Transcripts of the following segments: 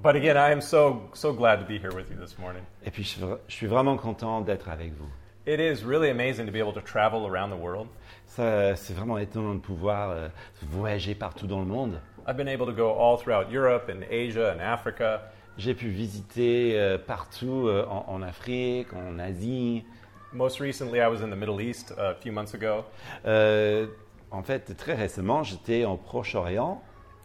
But again, I am so so glad to be here with you this morning. Et puis je suis vra- je suis vraiment content d'être avec vous. It is really amazing to be able to travel around the world. Ça, C'est vraiment étonnant de pouvoir euh, voyager partout dans le monde. I've been able to go all throughout Europe and Asia and Africa. J'ai pu visiter euh, partout euh, en, en Afrique, en Asie. Most recently, I was in the Middle East a few months ago. Euh, en fait, très récemment, j'étais en Proche-Orient.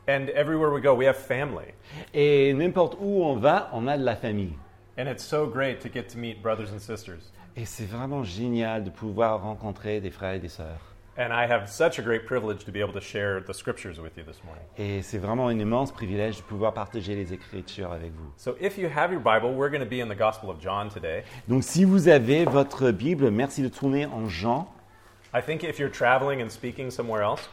And everywhere we go, we have family. Et n'importe où on va, on a de la famille. And it's so great to get to meet brothers and sisters. Et c'est vraiment génial de pouvoir rencontrer des frères et des sœurs. And I have such a great privilege to be able to share the scriptures with you this morning. Et c'est vraiment un immense privilège de pouvoir partager les Écritures avec vous. So if you have your Bible, we're going to be in the Gospel of John today. Donc si vous avez votre Bible, merci de tourner en Jean. I think if you're traveling and speaking somewhere else,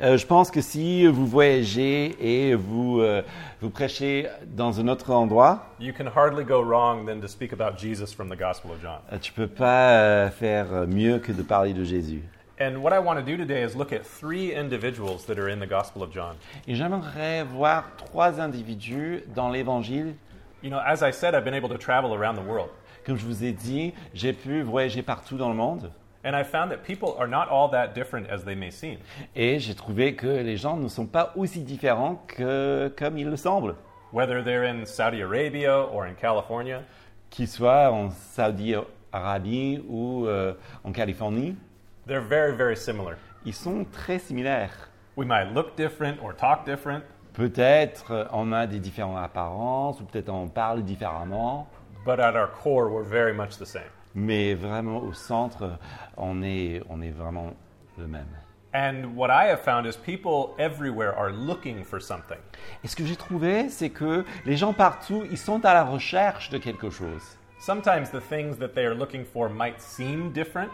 Euh, je pense que si vous voyagez et vous, euh, vous prêchez dans un autre endroit, you can hardly go wrong than to speak about Jesus from the Gospel of John. euh, tu peux pas euh, faire mieux que de parler de Jésus. And what I want to do today is look at three individuals that are in the Gospel of John. Et j'aimerais voir trois individus dans l'Évangile. You know, as I said, I've been able to travel around the world. Comme je vous ai dit, j'ai pu voyager partout dans le monde. And I found that people are not all that different as they may seem. Et j'ai trouvé que les gens ne sont pas aussi différents que comme il le semble. Whether they're in Saudi Arabia or in California, Qu'ils soient en Saudi-Arabie ou euh, en Californie, they're very, very similar. ils sont très similaires. We might look different or talk different, Peut-être on a des différentes apparences ou peut-être on parle différemment, but at our core, we're very much the same. Mais vraiment au centre, on est, on est vraiment le même. And what I have found is people everywhere are looking for something. Et ce que j'ai trouvé, c'est que les gens partout, ils sont à la recherche de quelque chose. Sometimes the things that they are looking for might seem different,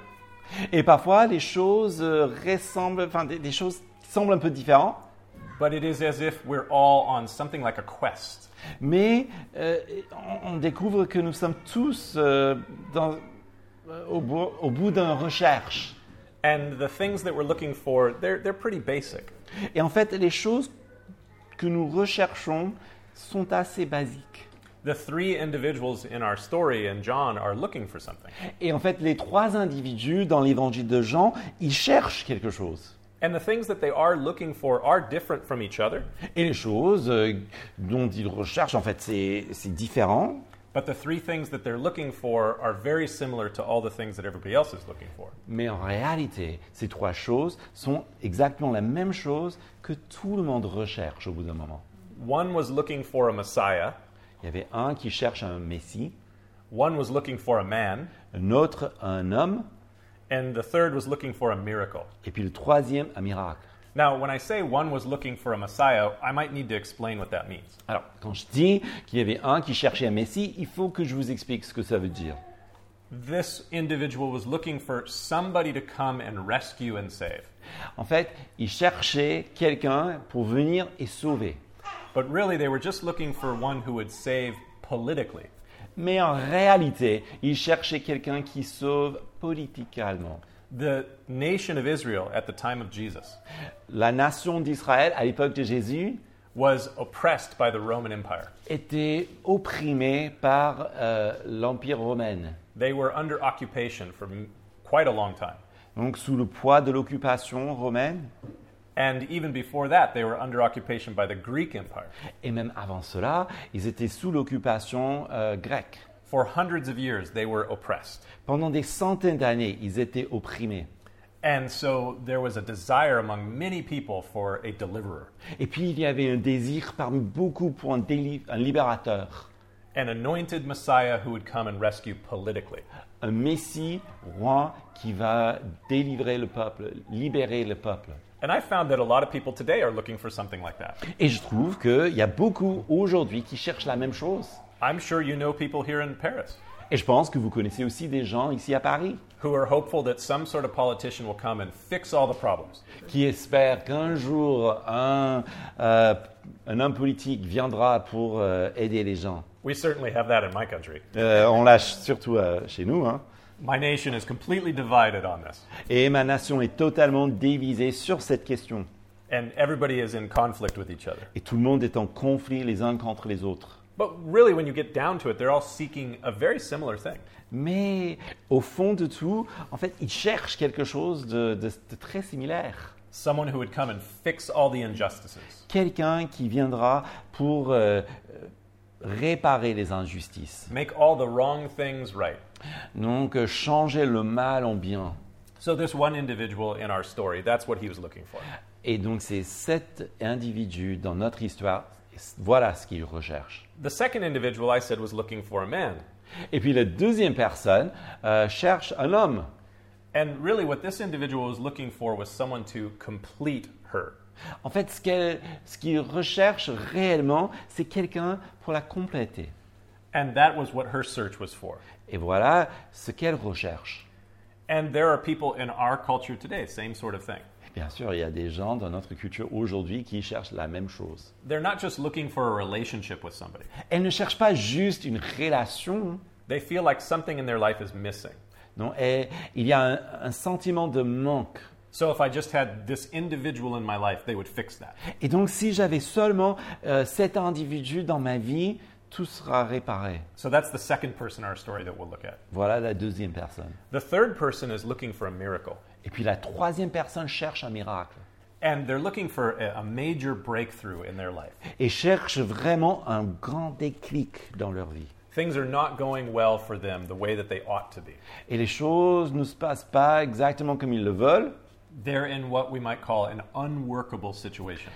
Et parfois, les choses euh, ressemblent, enfin, des, des choses qui semblent un peu différentes, but it is as if we're all on something like a quest. mais euh, on, découvre que nous sommes tous euh, dans- euh, au bout, au bout d'une recherche. And the things that we're looking for, they're, they're pretty basic. Et en fait, les choses que nous recherchons sont assez basiques. The three individuals in our story in John are looking for something. Et en fait, les trois individus dans l'évangile de Jean, ils cherchent quelque chose. And the things that they are looking for are different from each other, Et les choses euh, dont ils recherchent, en fait, c'est c'est différent. but the three things that they're looking for are very similar to all the things that everybody else is looking for. Mais en réalité, ces trois choses sont exactement la même chose que tout le monde recherche au bout d'un moment. One was looking for a Messiah, Il y avait un qui cherche un Messie, one was looking for a man, un autre un homme, and the third was looking for a miracle. et puis le troisième un miracle. Now, when I say one was looking for a Messiah, I might need to explain what that means. Alors, quand je dis qu'il y avait un qui cherchait un Messie, il faut que je vous explique ce que ça veut dire. This individual was looking for somebody to come and rescue and save. En fait, il cherchait quelqu'un pour venir et sauver. But really, they were just looking for one who would save politically. Mais en réalité, il cherchait quelqu'un qui sauve politiquement. The nation of Israel at the time of Jesus La nation d'Israël, à l'époque de Jésus, was oppressed by the Roman Empire. était opprimée par euh, l'Empire romain. They were under occupation for m- quite a long time. Donc, sous le poids de l'occupation romaine, And even before that, they were under occupation by the Greek Empire. et même avant cela, ils étaient sous l'occupation euh, grecque. For hundreds of years, they were oppressed. Pendant des centaines d'années, ils étaient opprimés. And so there was a desire among many people for a deliverer, Et puis, il y avait un désir parmi beaucoup pour un, un libérateur, an anointed Messiah who would come and rescue politically. un Messie roi qui va délivrer le peuple, libérer le peuple. And I found that a lot of people today are looking for something like that. Et je trouve qu'il y a beaucoup aujourd'hui qui cherchent la même chose. I'm sure you know people here in Paris Et je pense que vous connaissez aussi des gens ici à Paris who are hopeful that some sort of politician will come and fix all the problems. qui espèrent qu'un jour un, euh, un homme politique viendra pour euh, aider les gens. We certainly have that in my country. Euh, on l'a surtout chez nous. hein. My nation is completely divided on this, Et ma nation est totalement divisée sur cette question. and everybody is in conflict with each other. Et tout le monde est en conflit les uns contre les autres. But really, when you get down to it, they're all seeking a very similar thing. Mais au fond de tout, en fait, ils cherchent quelque chose de, de- de très similaire. Someone who would come and fix all the injustices. Quelqu'un qui viendra pour euh, réparer les injustices. Make all the wrong things right. Donc, changer le mal en bien. So, this one individual in our story, that's what he was looking for. Et donc, c'est cet individu dans notre histoire, voilà ce qu'il recherche. The second individual I said was looking for a man. Et puis, la deuxième personne euh, cherche un homme. And really, what this individual was looking for was someone to complete her. En fait, ce qu'elle- ce qu'il recherche réellement, c'est quelqu'un pour la compléter. And that was what her search was for. Et voilà ce qu'elle recherche. And there are people in our culture today, same sort of thing. Bien sûr, il y a des gens dans notre culture aujourd'hui qui cherchent la même chose. They're not just looking for a relationship with somebody, ne cherche pas juste une relation, they feel like something in their life is missing. non, elle- il y a un, un sentiment de manque. So if I just had this individual in my life, they would fix that. Et donc, si j'avais seulement euh, cet individu dans ma vie, tout sera réparé. So that's the second person in our story that we'll look at. Voilà la deuxième personne. The third person is looking for a miracle. Et puis la troisième personne cherche un miracle And they're looking for a, a major breakthrough in their life. et cherche vraiment un grand déclic dans leur vie. Things are not going well for them the way that they ought to be. Et les choses ne se passent pas exactement comme ils le veulent They're in what we might call an unworkable situation.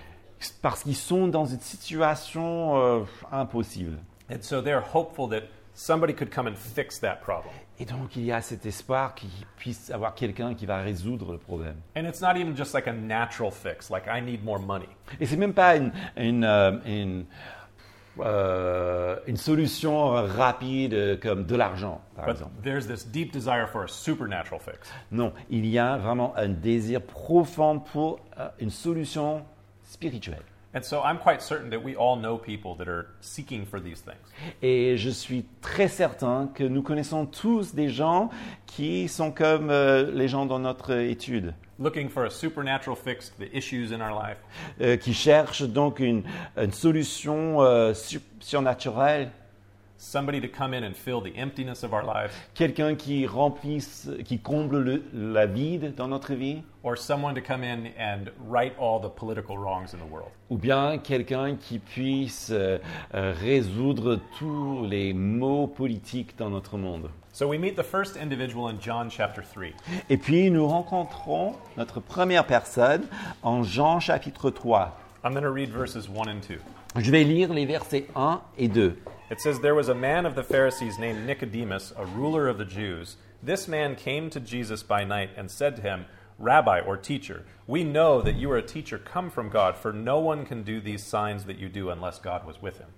Parce qu'ils sont dans une situation euh, impossible. And so they're hopeful that somebody could come and fix that problem. Et donc il y a cet espoir qu'il puisse avoir quelqu'un qui va résoudre le problème. And it's not even just like a natural fix, like I need more money. Et c'est même pas une, une, euh, une, euh, une solution rapide euh, comme de l'argent, par But exemple. there's this deep desire for a supernatural fix. Non, il y a vraiment un désir profond pour euh, une solution spirituelle. And so I'm quite certain that we all know people that are seeking for these things. Et je suis très certain que nous connaissons tous des gens qui sont comme euh, les gens dans notre étude, Looking for a supernatural fix to the issues in our life, euh, qui cherchent donc une, une solution euh, sur- surnaturelle, somebody to come in and fill the emptiness of our lives, quelqu'un qui remplisse, qui comble le- la vide dans notre vie, or someone to come in and right all the political wrongs in the world. ou bien quelqu'un qui puisse euh, euh, résoudre tous les maux politiques dans notre monde. So we meet the first individual in John chapter 3. Et puis nous rencontrons notre première personne en Jean chapitre 3. I'm going to read verses 1 and 2. Je vais lire les versets 1 et 2. It says, There was a man of the Pharisees named Nicodemus, a ruler of the Jews. This man came to Jesus by night and said to him, Rabbi or teacher, we know that you are a teacher come from God, for no one can do these signs that you do unless God was with him.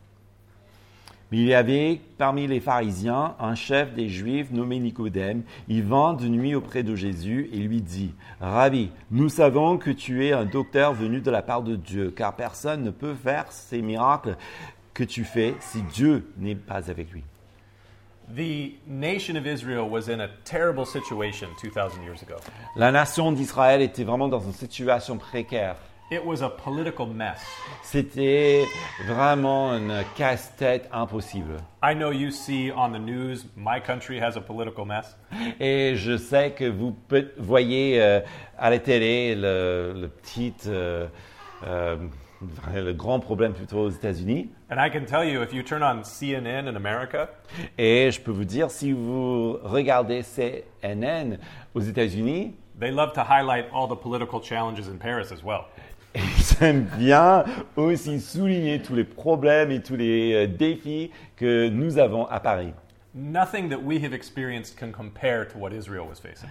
Mais il y avait parmi les pharisiens un chef des Juifs nommé Nicodème. Il vint de nuit auprès de Jésus et lui dit, Rabbi, nous savons que tu es un docteur venu de la part de Dieu, car personne ne peut faire ces miracles que tu fais si Dieu n'est pas avec lui? The nation of Israel was in a terrible situation 2,000 years ago. La nation d'Israël était vraiment dans une situation précaire. It was a political mess. C'était vraiment une casse-tête impossible. I know you see on the news, my country has a political mess. Et je sais que vous voyez euh, à la télé le, le petit, euh, euh, le grand problème plutôt aux États-Unis. And I can tell you, if you turn on CNN in America, Et je peux vous dire, si vous regardez CNN aux États-Unis, they love to highlight all the political challenges in Paris as well. ils aiment bien aussi souligner tous les problèmes et tous les euh, défis que nous avons à Paris. Nothing that we have experienced can compare to what Israel was facing.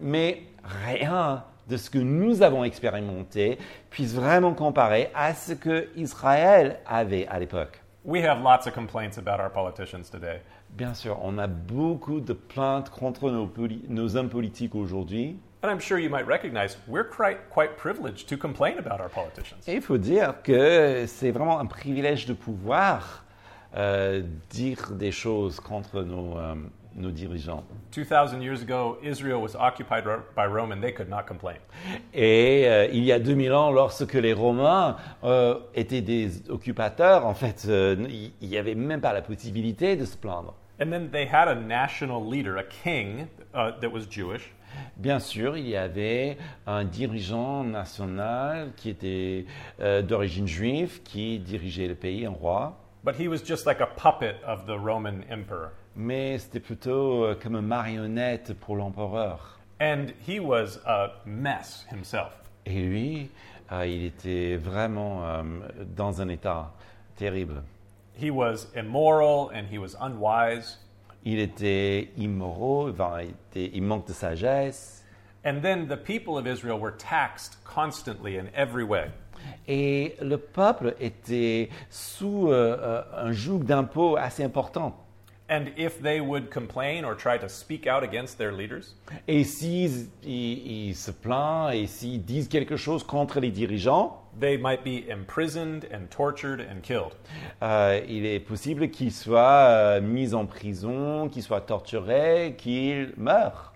Mais rien de ce que nous avons expérimenté puisse vraiment comparer à ce que Israël avait à l'époque. We have lots of complaints about our politicians today. Bien sûr, on a beaucoup de plaintes contre nos, nos hommes politiques aujourd'hui. And I'm sure you might recognize we're quite, quite privileged to complain about our politicians. Et il faut dire que c'est vraiment un privilège de pouvoir euh, dire des choses contre nos, euh, nos dirigeants. 2,000 years ago, Israel was occupied by Rome and they could not complain. Et euh, il y a 2000 ans, lorsque les Romains euh, étaient des occupateurs, en fait, euh, il n'y avait même pas la possibilité de se plaindre. And then they had a national leader, a king uh, that was Jewish, Bien sûr, il y avait un dirigeant national qui était euh, d'origine juive, qui dirigeait le pays, un roi, but he was just like a puppet of the Roman emperor. Mais c'était plutôt euh, comme une marionnette pour l'empereur. And he was a mess himself. Et lui, euh, il était vraiment euh, dans un état terrible. He was immoral and he was unwise. Il était immoraux, enfin, il, était- il manque de sagesse. And then the people of Israel were taxed constantly in every way. Et le peuple était sous euh, euh, un joug d'impôts assez important. And if they would complain or try to speak out against their leaders, Et s'ils ils- ils se plaignent et s'ils disent quelque chose contre les dirigeants, they might be imprisoned and tortured and killed. euh, il est possible qu'ils soient euh, mis en prison, qu'ils soient torturés, qu'ils meurent.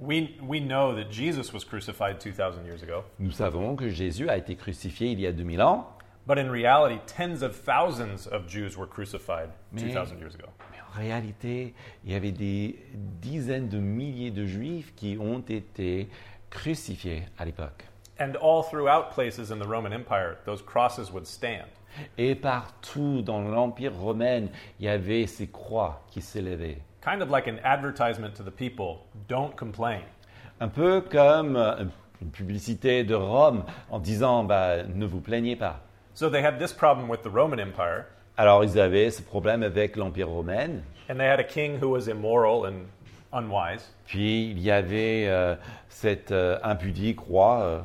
We, we know that Jesus was crucified 2,000 years ago, Nous savons que Jésus a été crucifié il y a 2000 ans, but in reality, tens of thousands of Jews were crucified Mais- 2,000 years ago. En réalité, il y avait des dizaines de milliers de juifs qui ont été crucifiés à l'époque. And all throughout places in the Roman Empire, those crosses would stand. Et partout dans l'Empire romain, il y avait ces croix qui s'élevaient. Kind of like an advertisement to the people don't complain. Un peu comme euh, une publicité de Rome en disant bah, ne vous plaignez pas. So they had this problem with the Roman Empire, Alors ils avaient ce problème avec l'Empire romain. and they had a king who was immoral and unwise. Puis il y avait euh, cet euh, impudique roi. euh.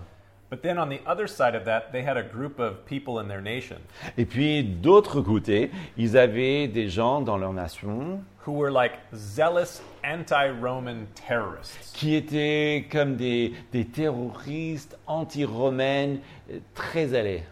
But then on the other side of that, they had a group of people in their nation Et puis d'autre côté, ils avaient des gens dans leur nation who were like zealous anti-Roman terrorists. qui étaient comme des, des terroristes anti-romains euh, très allés.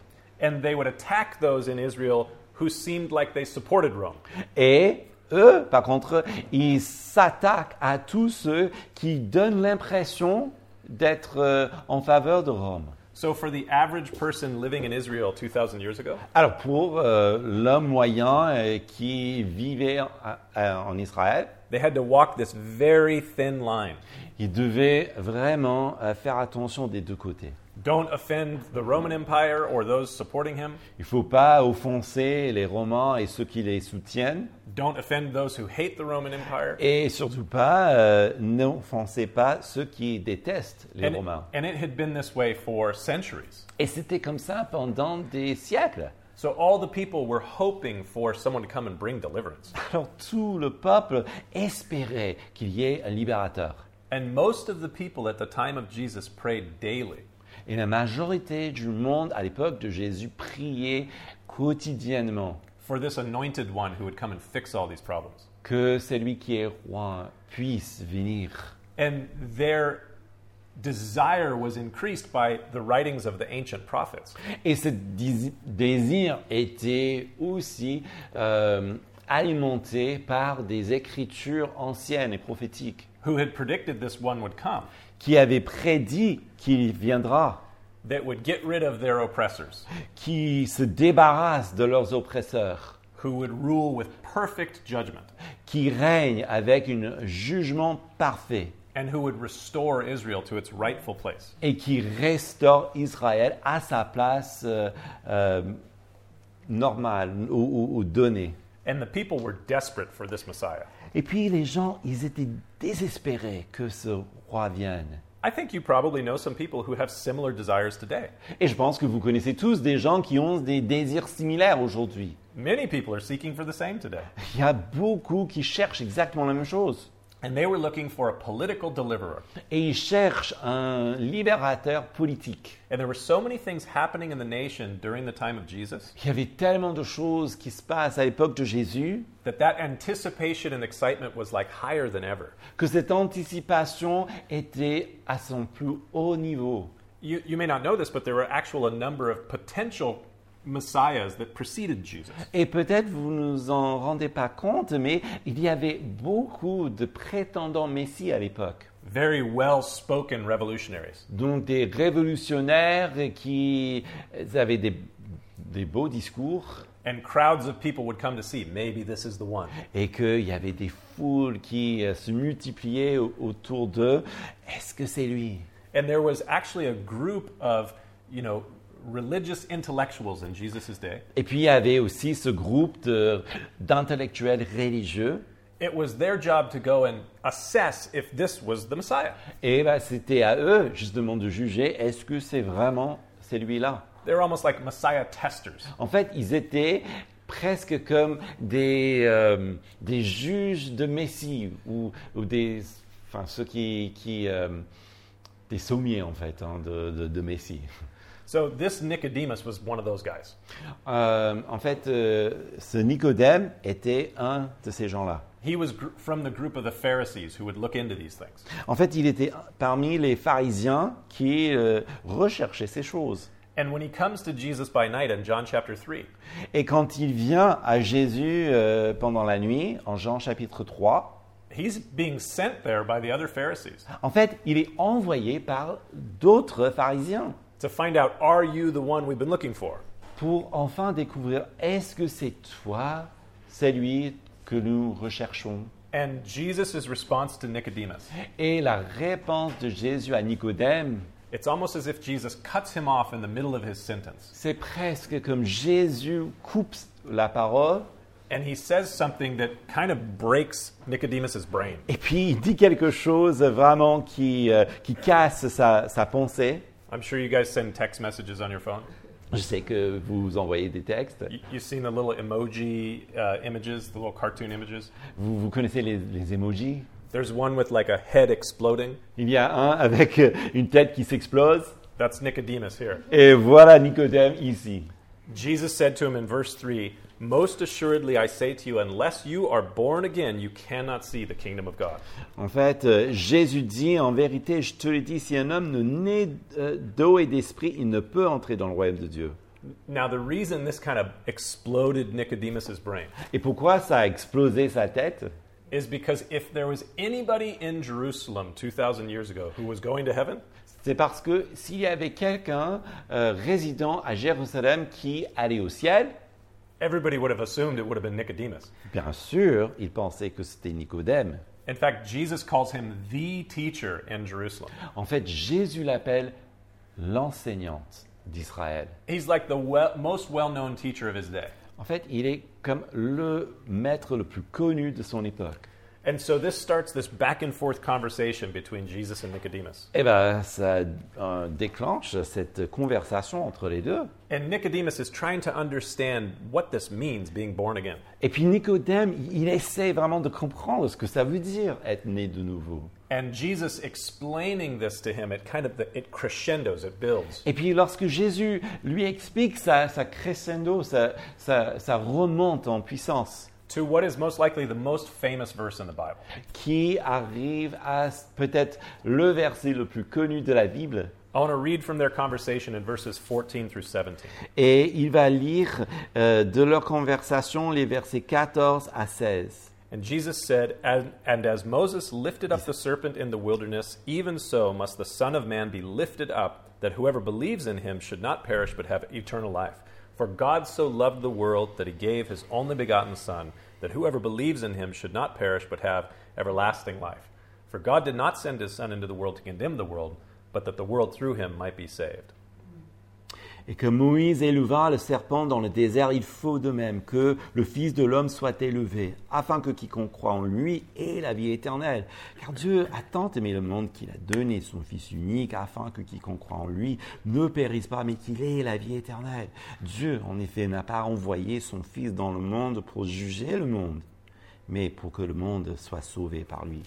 And they would attack those in Israel who seemed like they supported Rome. Et eux, par contre, ils s'attaquent à tous ceux qui donnent l'impression d'être euh, en faveur de Rome. So for the average person living in Israel 2,000 years ago, Alors pour euh, l'homme moyen euh, qui vivait en, en- Israël, they had to walk this very thin line. il devait vraiment euh, faire attention des deux côtés. Don't offend the Roman Empire or those supporting him. Il ne faut pas offenser les Romains et ceux qui les soutiennent. Don't offend those who hate the Roman Empire. Et surtout pas, euh, n'offensez pas ceux qui détestent les And, Romains. and it had been this way for centuries. Et c'était comme ça pendant des siècles. So all the people were hoping for someone to come and bring deliverance. Alors tout le peuple espérait qu'il y ait un libérateur. And most of the people at the time of Jesus prayed daily. Et la majorité du monde à l'époque de Jésus priait quotidiennement for this anointed one who would come and fix all these problems. que celui qui est roi puisse venir. And their desire was increased by the writings of the ancient prophets. Et ce dés- désir était aussi euh, alimenté par des écritures anciennes et prophétiques Who had predicted this one would come, qui avaient prédit qu'il viendra, that would get rid of their oppressors, qui se débarrasse de leurs oppresseurs, who would rule with perfect judgment, qui règne avec un jugement parfait and who would restore Israel to its rightful place. et qui restaure Israël à sa place euh, euh, normale ou, ou- ou donnée. And the people were desperate for this Messiah. Et puis les gens, ils étaient désespérés que ce roi vienne. I think you probably know some people who have similar desires today. Et je pense que vous connaissez tous des gens qui ont des désirs similaires aujourd'hui. Many people are seeking for the same today. Il y a beaucoup qui cherchent exactement la même chose. And they were looking for a political deliverer. Et ils cherchent un libérateur politique. And there were so many things happening in the nation during the time of Jesus Il y avait tellement de choses qui se passent à l'époque de Jésus that that anticipation and excitement was like higher than ever. que cette anticipation était à son plus haut niveau. You, you may not know this, but there were actual a number of potential messiahs that preceded Jesus. Et peut-être vous ne vous en rendez pas compte, mais il y avait beaucoup de prétendants Messie à l'époque. Very well spoken revolutionaries. Donc des révolutionnaires qui avaient des, des beaux discours And crowds of people would come to see, maybe this is the one. et qu'il y avait des foules qui euh, se multipliaient au- autour d'eux. Est-ce que c'est lui? And there was actually a group of, you know, religious intellectuals in Jesus' day. Et puis il y avait aussi ce groupe d'intellectuels religieux. It was their job to go and assess if this was the Messiah. Et ben, c'était à eux justement de juger est-ce que c'est vraiment celui-là? They were almost like Messiah testers. En fait, ils étaient presque comme des, euh, des juges de Messie ou, ou des, enfin ceux qui, qui euh, des sommiers en fait hein, de, de, de Messie. So this Nicodemus was one of those guys. Euh, en fait, euh, ce Nicodème était un de ces gens-là. He was gr- from the group of the Pharisees who would look into these things. En fait, il était parmi les pharisiens qui euh, recherchaient ces choses. And when he comes to Jesus by night in John chapter 3, Et quand il vient à Jésus euh, pendant la nuit, en Jean chapitre 3, he's being sent there by the other Pharisees en fait, il est envoyé par d'autres pharisiens to find out, are you the one we've been looking for? pour enfin découvrir est-ce que c'est toi, celui que nous recherchons? And Jesus' response to Nicodemus, Et la réponse de Jésus à Nicodème, it's almost as if Jesus cuts him off in the middle of his sentence. c'est presque comme Jésus coupe la parole And he says something that kind of breaks Nicodemus' brain. et puis il dit quelque chose vraiment qui, euh, qui casse sa, sa pensée. I'm sure you guys send text messages on your phone. Je sais que vous envoyez des textes. You, you've seen the little emoji uh, images, the little cartoon images. Vous, vous connaissez les, les emojis There's one with like a head exploding. Il y a un avec euh, une tête qui s'explose. That's Nicodemus here. Et voilà Nicodème ici. Jesus said to him in verse 3 Most assuredly I say to you, unless you are born again, you cannot see the kingdom of God. En fait, euh, Jésus dit, en vérité, je te le dis, si un homme ne naît euh, d'eau et d'esprit, il ne peut entrer dans le royaume de Dieu. Now, the reason this kind of exploded Nicodemus's brain Et pourquoi ça a explosé sa tête? is because if there was anybody in Jerusalem 2,000 years ago who was going to heaven, C'est parce que s'il y avait quelqu'un euh, résident à Jérusalem qui allait au ciel, everybody would have assumed it would have been Nicodemus. bien sûr, il pensait que c'était Nicodème. In fact, Jesus calls him the teacher in Jerusalem. En fait, Jésus l'appelle l'enseignante d'Israël. He's like the well, most well known teacher of his day. En fait, il est comme le maître le plus connu de son époque. And so this starts this back and forth conversation between Jesus and Nicodemus. Eh bien, ça euh, déclenche cette conversation entre les deux. And Nicodemus is trying to understand what this means, being born again. Et puis Nicodème, il essaie vraiment de comprendre ce que ça veut dire être né de nouveau. And Jesus explaining this to him, it kind of it crescendos, it builds. Et puis lorsque Jésus lui explique, ça, ça crescendo, ça, ça, ça remonte en puissance, to what is most likely the most famous verse in the Bible. qui arrive à peut-être le verset le plus connu de la Bible. I want to read from their conversation in verses 14 through 17. Et il va lire euh, de leur conversation les versets 14 à 16. And Jesus said, and, and as Moses lifted up the serpent in the wilderness, even so must the Son of Man be lifted up, that whoever believes in him should not perish but have eternal life. For God so loved the world that he gave his only begotten Son, that whoever believes in him should not perish but have everlasting life. For God did not send his Son into the world to condemn the world, but that the world through him might be saved. Et que Moïse éleva le serpent dans le désert, il faut de même que le Fils de l'homme soit élevé, afin que quiconque croit en lui ait la vie éternelle. Car Dieu a tant aimé le monde qu'il a donné son Fils unique, afin que quiconque croit en lui ne périsse pas, mais qu'il ait la vie éternelle. Dieu, en effet, n'a pas envoyé son Fils dans le monde pour juger le monde, mais pour que le monde soit sauvé par lui.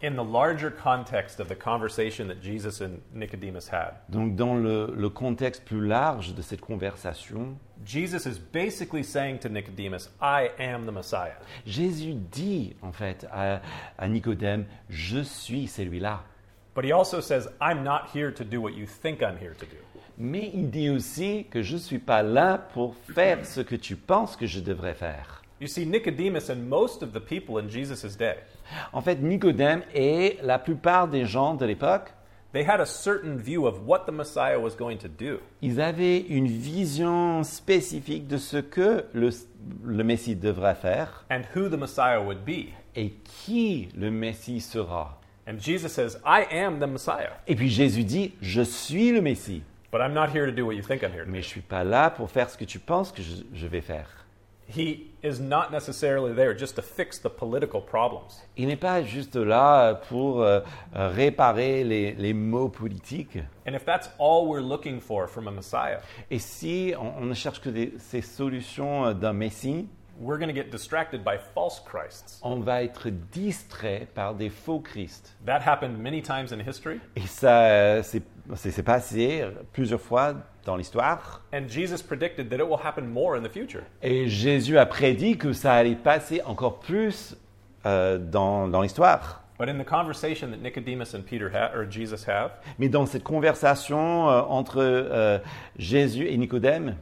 In the larger context of the conversation that Jesus and Nicodemus had, Donc dans le, le contexte plus large de cette conversation, Jesus is basically saying to Nicodemus, I am the Messiah. Jésus dit en fait à, à Nicodème, je suis celui-là. But he also says, I'm not here to do what you think I'm here to do. Mais il dit aussi que je ne suis pas là pour faire ce que tu penses que je devrais faire. You see, Nicodemus and most of the people in Jesus' day, En fait, Nicodème et la plupart des gens de l'époque, they had a certain view of what the Messiah was going to do. ils avaient une vision spécifique de ce que le, le Messie devrait faire and who the Messiah would be. et qui le Messie sera. And Jesus says, I am the Messiah, Et puis Jésus dit, je suis le Messie, but I'm not here to do what you think I'm here to mais do. je ne suis pas là pour faire ce que tu penses que je, je vais faire. He is not necessarily there just to fix the political problems. Il n'est pas juste là pour euh, euh, réparer les, politiques. And if that's all we're looking for from a Messiah, Et si on, on ne cherche que des- ces solutions euh, d'un Messie, we're going to get distracted by false Christs. on va être distrait par des faux Christ. That happened many times in history, Et ça, euh, c'est passé plusieurs fois dans l'histoire. and Jesus predicted that it will happen more in the future. Et Jésus a prédit que ça allait passer encore plus euh, dans, dans l'histoire. But in the conversation that Nicodemus and Peter ha- or Jesus have, Mais dans cette conversation euh, entre euh, Jésus et Nicodème,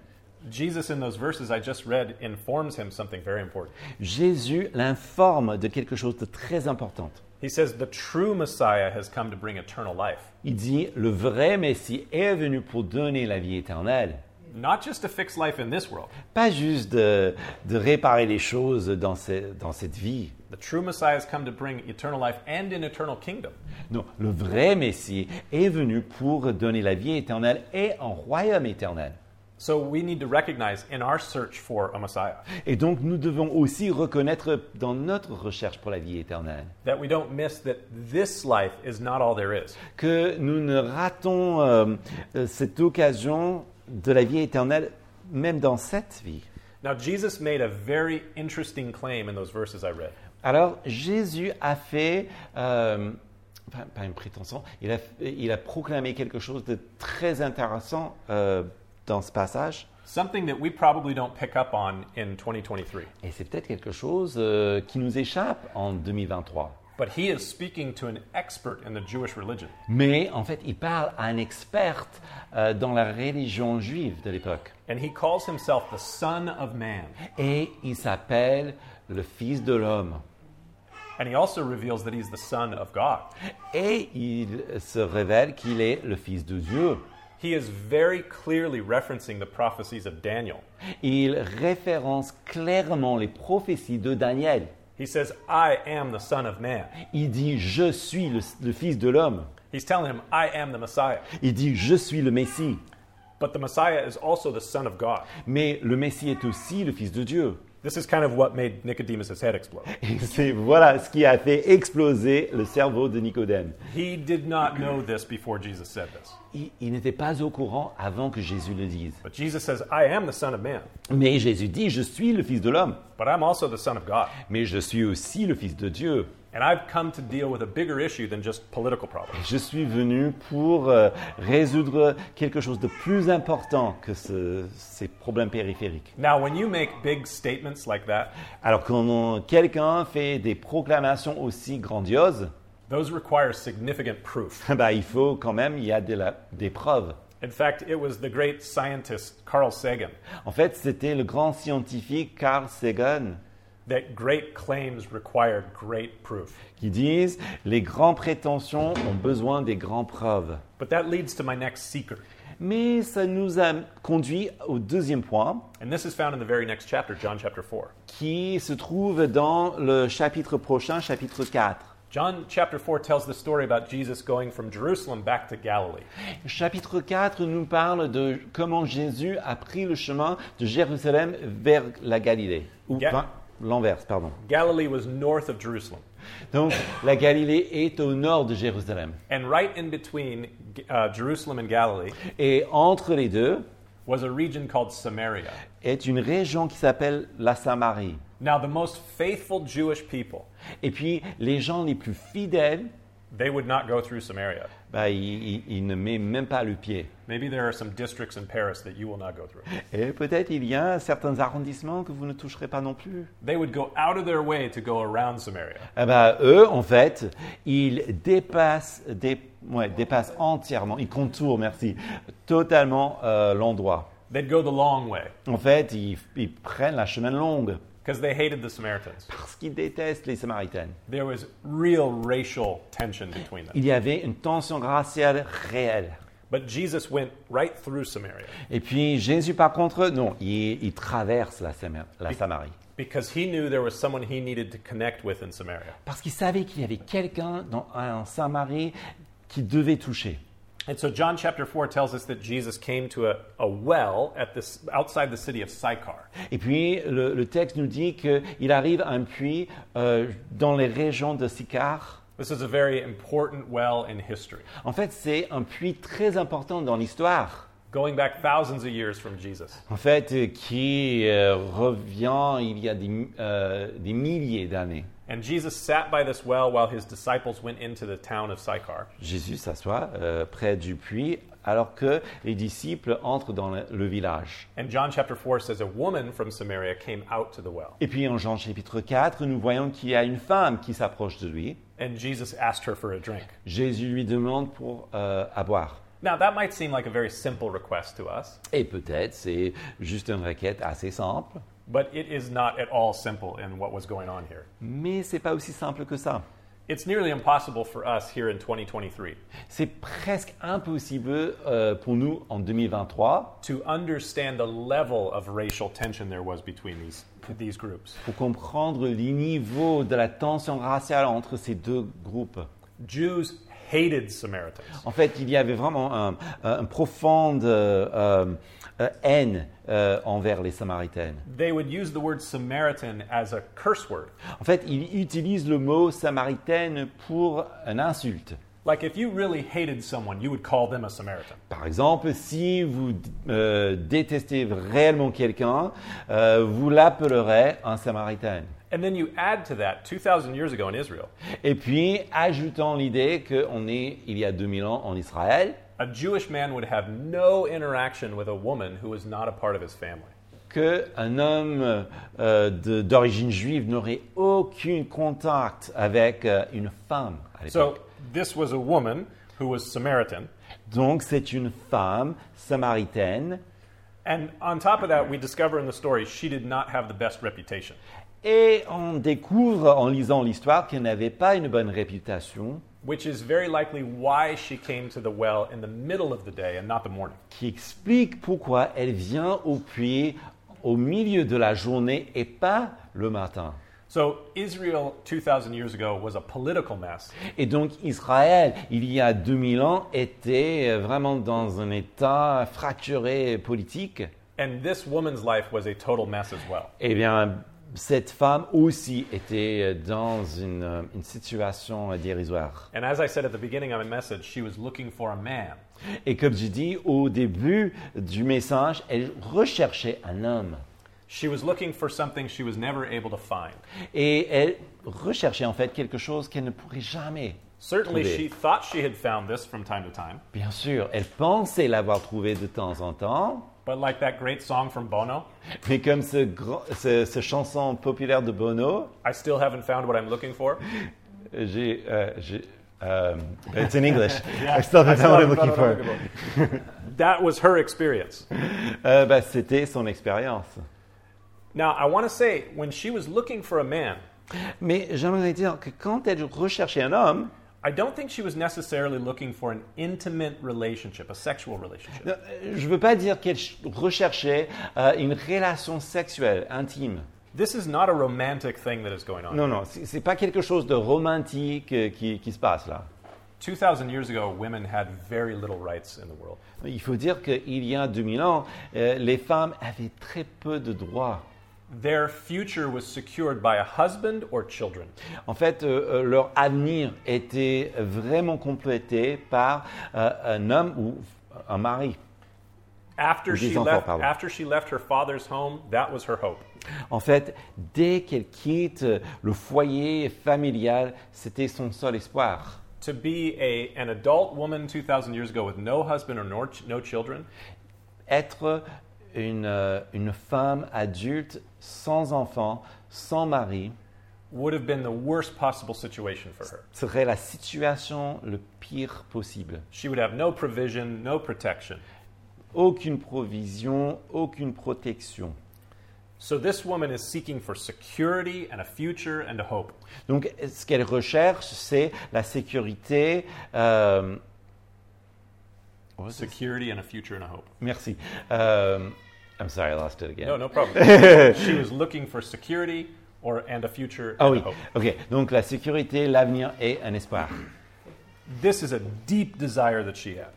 Jesus in those verses I just read informs him something very important. Jésus l'informe de quelque chose de très important. He says the true Messiah has come to bring eternal life, Il dit, le vrai Messie est venu pour donner la vie éternelle. not just to fix life in this world. Pas juste de, de réparer les choses dans, ce- dans cette vie. The true Messiah has come to bring eternal life and an eternal kingdom. Non, le vrai Messie est venu pour donner la vie éternelle et un royaume éternel. So we need to recognize in our search for a Messiah Et donc nous devons aussi reconnaître dans notre recherche pour la vie éternelle that we don't miss that this life is not all there is. que nous ne ratons euh, euh, cette occasion de la vie éternelle même dans cette vie. Now, Jesus made a very interesting claim in those verses I read. Alors Jésus a fait, euh, pas une prétention, il a, il a proclamé quelque chose de très intéressant euh, dans ce passage. Something that we probably don't pick up on in 2023. Et c'est peut-être quelque chose euh, qui nous échappe en 2023. But he is speaking to an expert in the Jewish religion. Mais en fait, il parle à un expert euh, dans la religion juive de l'époque. And he calls himself the Son of Man. Et il s'appelle le Fils de l'homme. And he also reveals that he's the Son of God. Et il se révèle qu'il est le Fils de Dieu. He is very clearly referencing the prophecies of Daniel. Il référence clairement les prophéties de Daniel. He says, I am the Son of Man. Il dit Je suis le, le Fils de l'homme. He's telling him, I am the Messiah. Il dit Je suis le Messie. But the Messiah is also the Son of God. Mais le Messie est aussi le Fils de Dieu. This is kind of what made Nicodemus' head explode. C'est voilà ce qui a fait exploser le cerveau de Nicodème. He did not know this before Jesus said this. Il, il n'était pas au courant avant que Jésus le dise. But Jesus says, I am the Son of Man, Mais Jésus dit, je suis le Fils de l'homme, but I'm also the Son of God. mais je suis aussi le Fils de Dieu. And I've come to deal with a bigger issue than just political problems. Je suis venu pour euh, résoudre quelque chose de plus important que ce- ces problèmes périphériques. Now, when you make big statements like that, Alors quand quelqu'un fait des proclamations aussi grandioses, those require significant proof. bah, il faut quand même, il y a de la- des preuves. In fact, it was the great scientist Carl Sagan En fait, c'était le grand scientifique Carl Sagan that great claims required great proof. qui disent les grands prétentions ont besoin des grandes preuves. But that leads to my next secret. Mais ça nous a conduit au deuxième point And this is found in the very next chapter, John chapter 4. qui se trouve dans le chapitre prochain, chapitre 4. John chapter 4 tells the story about Jesus going from Jerusalem back to Galilee. Chapitre 4 nous parle de comment Jésus a pris le chemin de Jérusalem vers la Galilée. Ou l'inverse, pardon. Galilee was north of Jerusalem. Donc la Galilée est au nord de Jérusalem. And right in between uh, Jerusalem and Galilee Et entre les deux was a region called Samaria. est une région qui s'appelle la Samarie. Now, the most faithful Jewish people Et puis les gens les plus fidèles they would not go through Samaria. il, il- il ne met même pas le pied. Maybe there are some districts in Paris that you will not go through. Et peut-être il y a certains arrondissements que vous ne toucherez pas non plus. They would go out of their way to go around Samaria. Eh ben, eux, en fait, ils dépassent, dé- ouais, dépassent entièrement, ils contournent, merci, totalement euh, l'endroit. They'd go the long way En fait, ils, ils prennent la chemin longue because they hated the Samaritans. parce qu'ils détestent les Samaritaines. There was real racial tension between them. Il y avait une tension raciale réelle. But Jesus went right through Samaria Et puis Jésus, par contre, non, il, il traverse la, Sama- la Samarie. because he knew there was someone he needed to connect with in Samaria. Parce qu'il savait qu'il y avait quelqu'un dans en Samarie qui devait toucher. And so John chapter 4 tells us that Jesus came to a, a well at this, outside the city of Sychar. Et puis le, le texte nous dit qu'il arrive à un puits euh, dans les régions de Sychar. This is a very important well in history, En fait, c'est un puits très important dans l'histoire. going back thousands of years from Jesus. En fait, euh, qui euh, revient il y a des, euh, des milliers d'années. And Jesus sat by this well while his disciples went into the town of Sychar. Jésus s'assoit euh, près du puits alors que les disciples entrent dans le, le village. And John chapter 4 says a woman from Samaria came out to the well. Et puis en Jean chapitre 4, nous voyons qu'il y a une femme qui s'approche de lui. And Jesus asked her for a drink. Jésus lui demande pour euh, à boire. Now, that might seem like a very simple request to us, Et peut-être c'est juste une requête assez simple, but it is not at all simple in what was going on here. mais c'est pas aussi simple que ça. It's nearly impossible for us here in 2023 C'est presque impossible euh, pour nous en 2023 to understand the level of racial tension there was between these, these groups. pour comprendre les niveaux de la tension raciale entre ces deux groupes. Jews hated Samaritans. En fait, il y avait vraiment un, un profonde euh, euh, euh, haine euh, envers les Samaritaines. They would use the word Samaritan as a curse word. En fait, il utilise le mot samaritaine pour une insulte. Like if you really hated someone, you would call them a Samaritan. Par exemple, si vous euh, détestez réellement quelqu'un, euh, vous l'appellerez un samaritain. And then you add to that 2,000 years ago in Israel, Et puis, ajoutant l'idée qu'on est il y a 2000 ans en Israël, a Jewish man would have no interaction with a woman who was not a part of his family. qu'un homme euh, d'origine juive n'aurait aucun contact avec euh, une femme à. So this was a woman who was Samaritan. Donc, c'est une femme samaritaine. And on top of that, we discover in the story she did not have the best reputation. Et on découvre en lisant l'histoire qu'elle n'avait pas une bonne réputation, which is very likely why she came to the well in the middle of the day and not the morning. qui explique pourquoi elle vient au puits au milieu de la journée et pas le matin. So Israel 2000 years ago was a political mess, Et donc Israël, il y a 2000 ans, était euh, vraiment dans un état fracturé politique. and this woman's life was a total mess as well. Eh bien, cette femme aussi était euh, dans une, euh, une situation dérisoire. And as I said at the beginning of my message, she was looking for a man. Et comme j'ai dit au début du message, elle recherchait un homme. She was looking for something she was never able to find. Et elle recherchait en fait quelque chose qu'elle ne pourrait jamais Certainly, trouver. she thought she had found this from time to time, Bien sûr, elle pensait l'avoir trouvé de temps en temps, but like that great song from Bono, mais comme ce, grand- ce, ce chanson populaire de Bono, I still haven't found what I'm looking for. j'ai... euh, j'ai- euh, it's in English. Yeah, I still haven't found what I'm looking for. That was her experience. Euh, bah, C'était son expérience. Now, I want to say, when she was looking for a man, Mais j'aimerais dire que quand elle recherchait un homme, I don't think she was necessarily looking for an intimate relationship, a sexual relationship. euh, je ne veux pas dire qu'elle ch- recherchait euh, une relation sexuelle intime. This is not a romantic thing that is going on. Non, non, c'est pas quelque chose de romantique euh, qui, qui se passe là. 2,000 years ago, women had very little rights in the world. Il faut dire qu'il y a 2000 ans, euh, les femmes avaient très peu de droits. Their future was secured by a husband or children. En fait, euh, euh, leur avenir était vraiment complété par euh, un homme ou un mari. After Ou she, enfants, left, pardon. after she left her father's home, that was her hope. En fait, dès qu'elle quitte le foyer familial, c'était son seul espoir. to be a, an adult woman 2,000 years ago with no husband or no, no children Être une, euh, une femme adulte, sans enfant, sans mari, would have been the worst possible situation for her. serait la situation le pire possible. She would have no provision, no protection. Aucune provision, aucune protection. So this woman is seeking for security and a future and a hope. Donc, ce qu'elle recherche, c'est la sécurité. euh? Security and a future and a hope. Merci. Euh, I'm sorry, I lost it again. No, no problem. she was looking for security or and a future Ah and oui, a hope. ok. Donc la sécurité, l'avenir et un espoir. This is a deep desire that she had.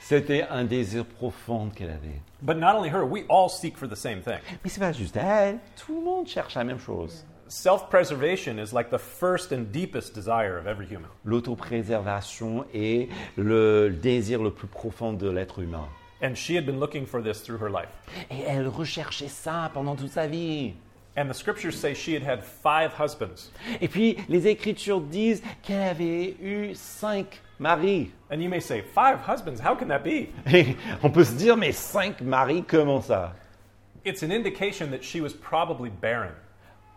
C'était un désir profond qu'elle avait. But not only her, we all seek for the same thing. Mais c'est pas juste elle. Tout le monde cherche la même chose. Self-preservation is like the first and deepest desire of every human. L'autopréservation est le désir le plus profond de l'être humain. And she had been looking for this through her life. Et elle recherchait ça pendant toute sa vie. And the scriptures say she had had five husbands. Et puis les Écritures disent qu'elle avait eu cinq maris. And you may say, Five husbands? How can that be? Et on peut se dire, mais cinq maris, comment ça? It's an indication that she was probably barren,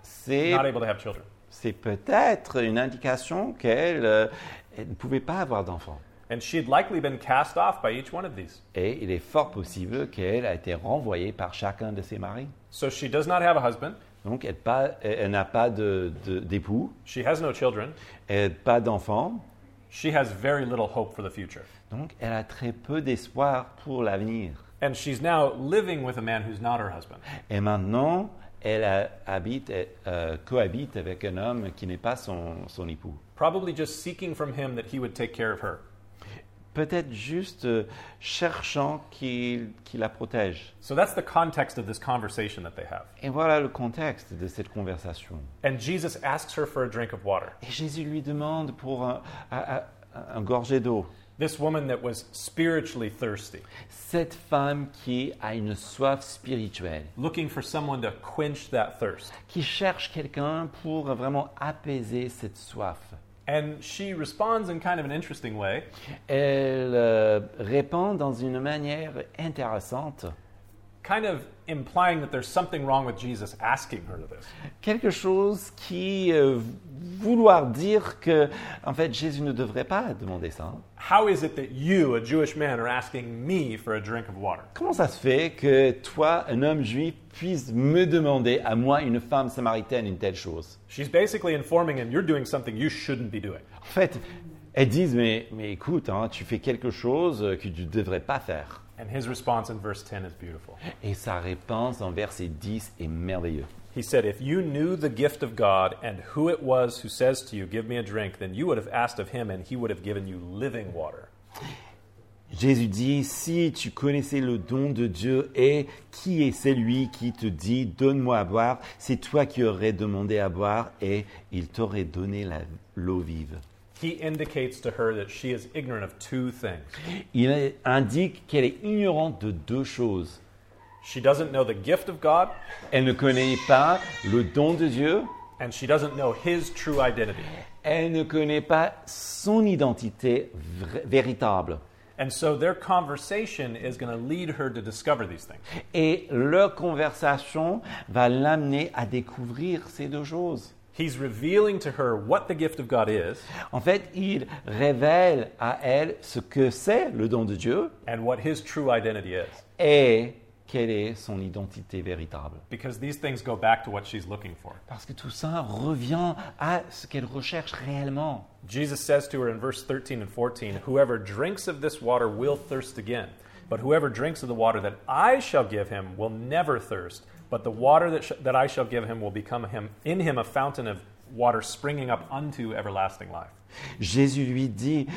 C'est not able to have children. c'est peut-être une indication qu'elle euh, ne pouvait pas avoir d'enfants. And she'd likely been cast off by each one of these. Et il est fort possible qu'elle a été renvoyée par chacun de ses maris. So she does not have a husband. Donc elle, pas- elle- n'a pas de- de- d'époux, She has no children. elle n'a pas d'enfants. She has very little hope for the future. Donc elle a très peu d'espoir pour l'avenir. And she's now living with a man who's not her husband. Et maintenant, elle a- habite, euh, cohabite avec un homme qui n'est pas son, son époux. Probably just seeking from him that he would take care of her. Peut-être juste euh, cherchant qu'il qu'il la protège. So that's the context of this conversation that they have. Et voilà le contexte de cette conversation. And Jesus asks her for a drink of water. Et Jésus lui demande pour un, un- un- un gorgé d'eau. This woman that was spiritually thirsty, Cette femme qui a une soif spirituelle, looking for someone to quench that thirst. qui cherche quelqu'un pour vraiment apaiser cette soif. And she responds in kind of an interesting way. Elle euh, répond dans une manière intéressante, kind of implying that there's something wrong with Jesus asking her this. quelque chose qui euh, vouloir dire que en fait Jésus ne devrait pas demander ça. How is it that you, a Jewish man, are asking me for a drink of water? Comment ça se fait que toi, un homme juif, puisse me demander à moi, une femme samaritaine, une telle chose? She's basically informing him you're doing something you shouldn't be doing. En fait, elles disent mais mais écoute, hein, tu fais quelque chose que tu ne devrais pas faire. And his response in verse 10 is beautiful. Et sa réponse en verset 10 est merveilleux. He said, If you knew the gift of God and who it was who says to you, Give me a drink, then you would have asked of him, and he would have given you living water. Jésus dit, si tu connaissais le don de Dieu et qui est celui qui te dit, donne-moi à boire, c'est toi qui aurais demandé à boire et il t'aurait donné l'eau vive. He indicates to her that she is ignorant of two things. Il indique qu'elle est ignorante de deux choses. She doesn't know the gift of God, Elle ne connaît pas le don de Dieu, and she doesn't know his true identity. elle ne connaît pas son identité véritable. And so their conversation is going to lead her to discover these things. Et leur conversation va l'amener à découvrir ces deux choses. He's revealing to her what the gift of God is En fait, il révèle à elle ce que c'est le don de Dieu and what his true identity is. et quelle est son identité véritable. Because these things go back to what she's looking for. Parce que tout ça revient à ce qu'elle recherche réellement. Jesus says to her in verse 13 and 14, Whoever drinks of this water will thirst again. But whoever drinks of the water that I shall give him will never thirst. But the water that, I shall give him will become him, in him a fountain of water springing up unto everlasting life. Jésus lui dit,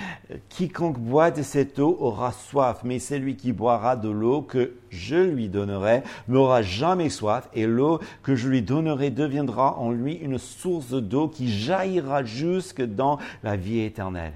quiconque boit de cette eau aura soif, mais celui qui boira de l'eau que je lui donnerai n'aura jamais soif, et l'eau que je lui donnerai deviendra en lui une source d'eau qui jaillira jusque dans la vie éternelle.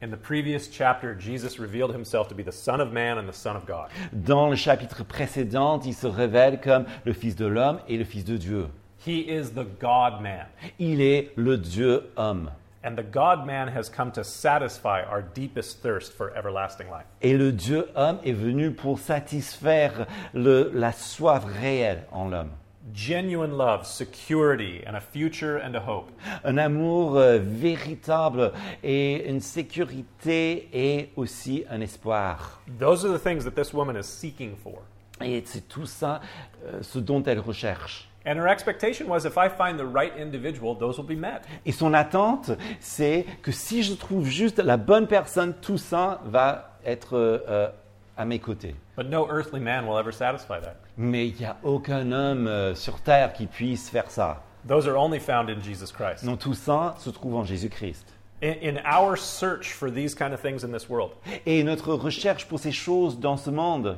In the previous chapter, Jesus revealed himself to be the Son of Man and the Son of God. Dans le chapitre précédent, il se révèle comme le Fils de l'homme et le Fils de Dieu. He is the God man. Il est le Dieu homme. And the God man has come to satisfy our deepest thirst for everlasting life. Et le Dieu homme est venu pour satisfaire le- la soif réelle en l'homme. Genuine love, security, and a future and a hope. Un amour euh, véritable et une sécurité et aussi un espoir. Those are the things that this woman is seeking for. Et c'est tout ça euh, ce dont elle recherche. And her expectation was if I find the right individual, those will be met. Et son attente, c'est que si je trouve juste la bonne personne, tout ça va être euh, euh, à mes côtés. But no earthly man will ever satisfy that. Mais il n'y a aucun homme euh, sur terre qui puisse faire ça. Those are only found in Jesus Christ. Non, tout ça se trouve en Jésus-Christ. In, in our search for these kind of things in this world, Et notre recherche pour ces choses dans ce monde,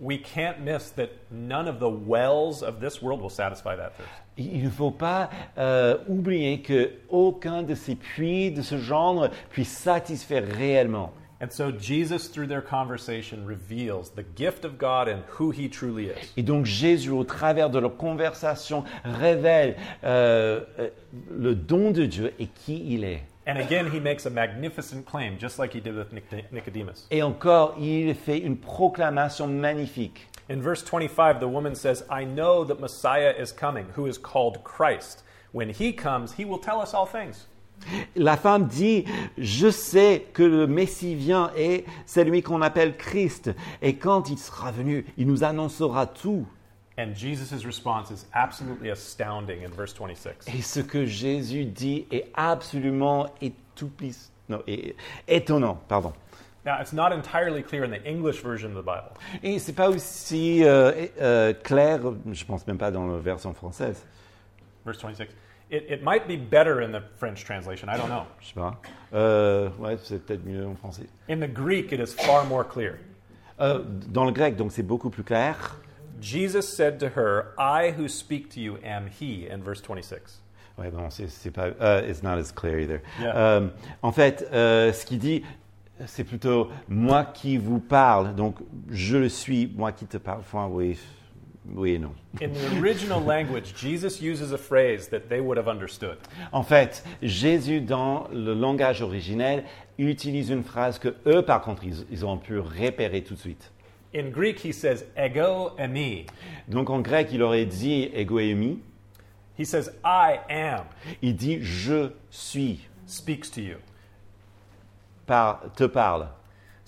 we can't miss that none of the wells of this world will satisfy that thirst. il ne faut pas euh, oublier que aucun de ces puits de ce genre puisse satisfaire réellement. And so Jesus, through their conversation, reveals the gift of God and who he truly is. Et donc Jésus, au travers de leur conversation, révèle euh, euh, le don de Dieu et qui il est. And again, he makes a magnificent claim, just like he did with Nicodemus. Et encore, il fait une proclamation magnifique. In verse 25, the woman says, I know that Messiah is coming, who is called Christ. When he comes, he will tell us all things. La femme dit, je sais que le Messie vient et c'est lui qu'on appelle Christ. Et quand il sera venu, il nous annoncera tout. And Jesus' response is absolutely astounding in verse 26. Et ce que Jésus dit est absolument étoupis- non, é- étonnant. Pardon. Now, it's not entirely clear in the English version of the Bible. Et c'est pas aussi euh, euh, clair, je pense même pas dans la version française. Verse 26. It, it might be better in the French translation, I don't know. Je sais pas. Euh, ouais, c'est peut-être mieux en français. In the Greek, it is far more clear. Euh, dans le grec, donc c'est beaucoup plus clair. Jesus said to her, I who speak to you am he, in verse 26. Ouais, bon, c'est pas. euh, it's not as clear either. Yeah. Euh, en fait, euh, ce qu'il dit, c'est plutôt moi qui vous parle. Donc, je le suis, moi qui te parle. Enfin, oui, oui et non. In the original language, Jesus uses a phrase that they would have understood. En fait, Jésus, dans le langage originel, utilise une phrase que eux, par contre, ils, ils ont pu repérer tout de suite. In Greek, he says, ego emi. Donc, en grec, il aurait dit egoémie. He says, I am, Il dit je suis, speaks to you. par, te parle.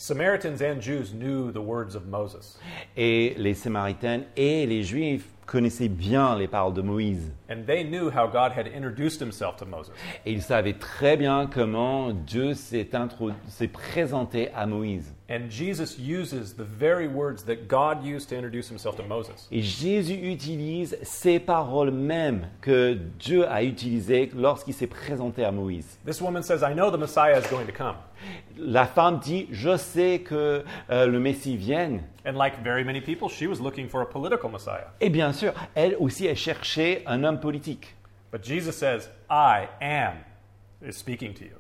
Samaritans and Jews knew the words of Moses. Et les Samaritains et les Juifs connaissaient bien les paroles de Moïse. And they knew how God had introduced himself to Moses. Et ils savaient très bien comment Dieu s'est intro- s'est présenté à Moïse. And Jesus uses the very words that God used to introduce himself to Moses. Et Jésus utilise ces paroles mêmes que Dieu a utilisées lorsqu'il s'est présenté à Moïse. This woman says, I know the Messiah is going to come. La femme dit, je sais que euh, le Messie vienne. And like very many people, she was looking for a political Messiah. Et bien sûr, elle aussi, elle cherchait un homme politique. But Jesus says, I am is speaking to you.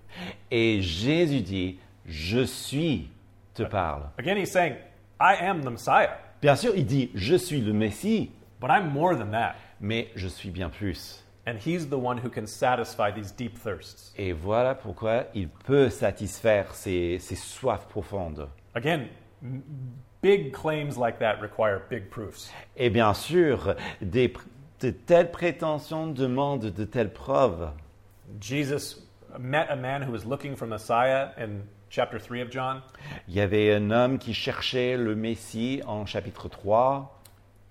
Et Jésus dit, je suis, te parle. Again, he's saying, I am the Messiah, Bien sûr, il dit, je suis le Messie, but I'm more than that. mais je suis bien plus. And he's the one who can satisfy these deep thirsts. Et voilà pourquoi il peut satisfaire ces, ces soifs profondes. Again, big claims like that require big proofs. Et bien sûr, des de telles prétentions demandent de telles preuves. Jesus met a man who was looking for Messiah in chapter 3 of John. Il y avait un homme qui cherchait le Messie en chapitre 3,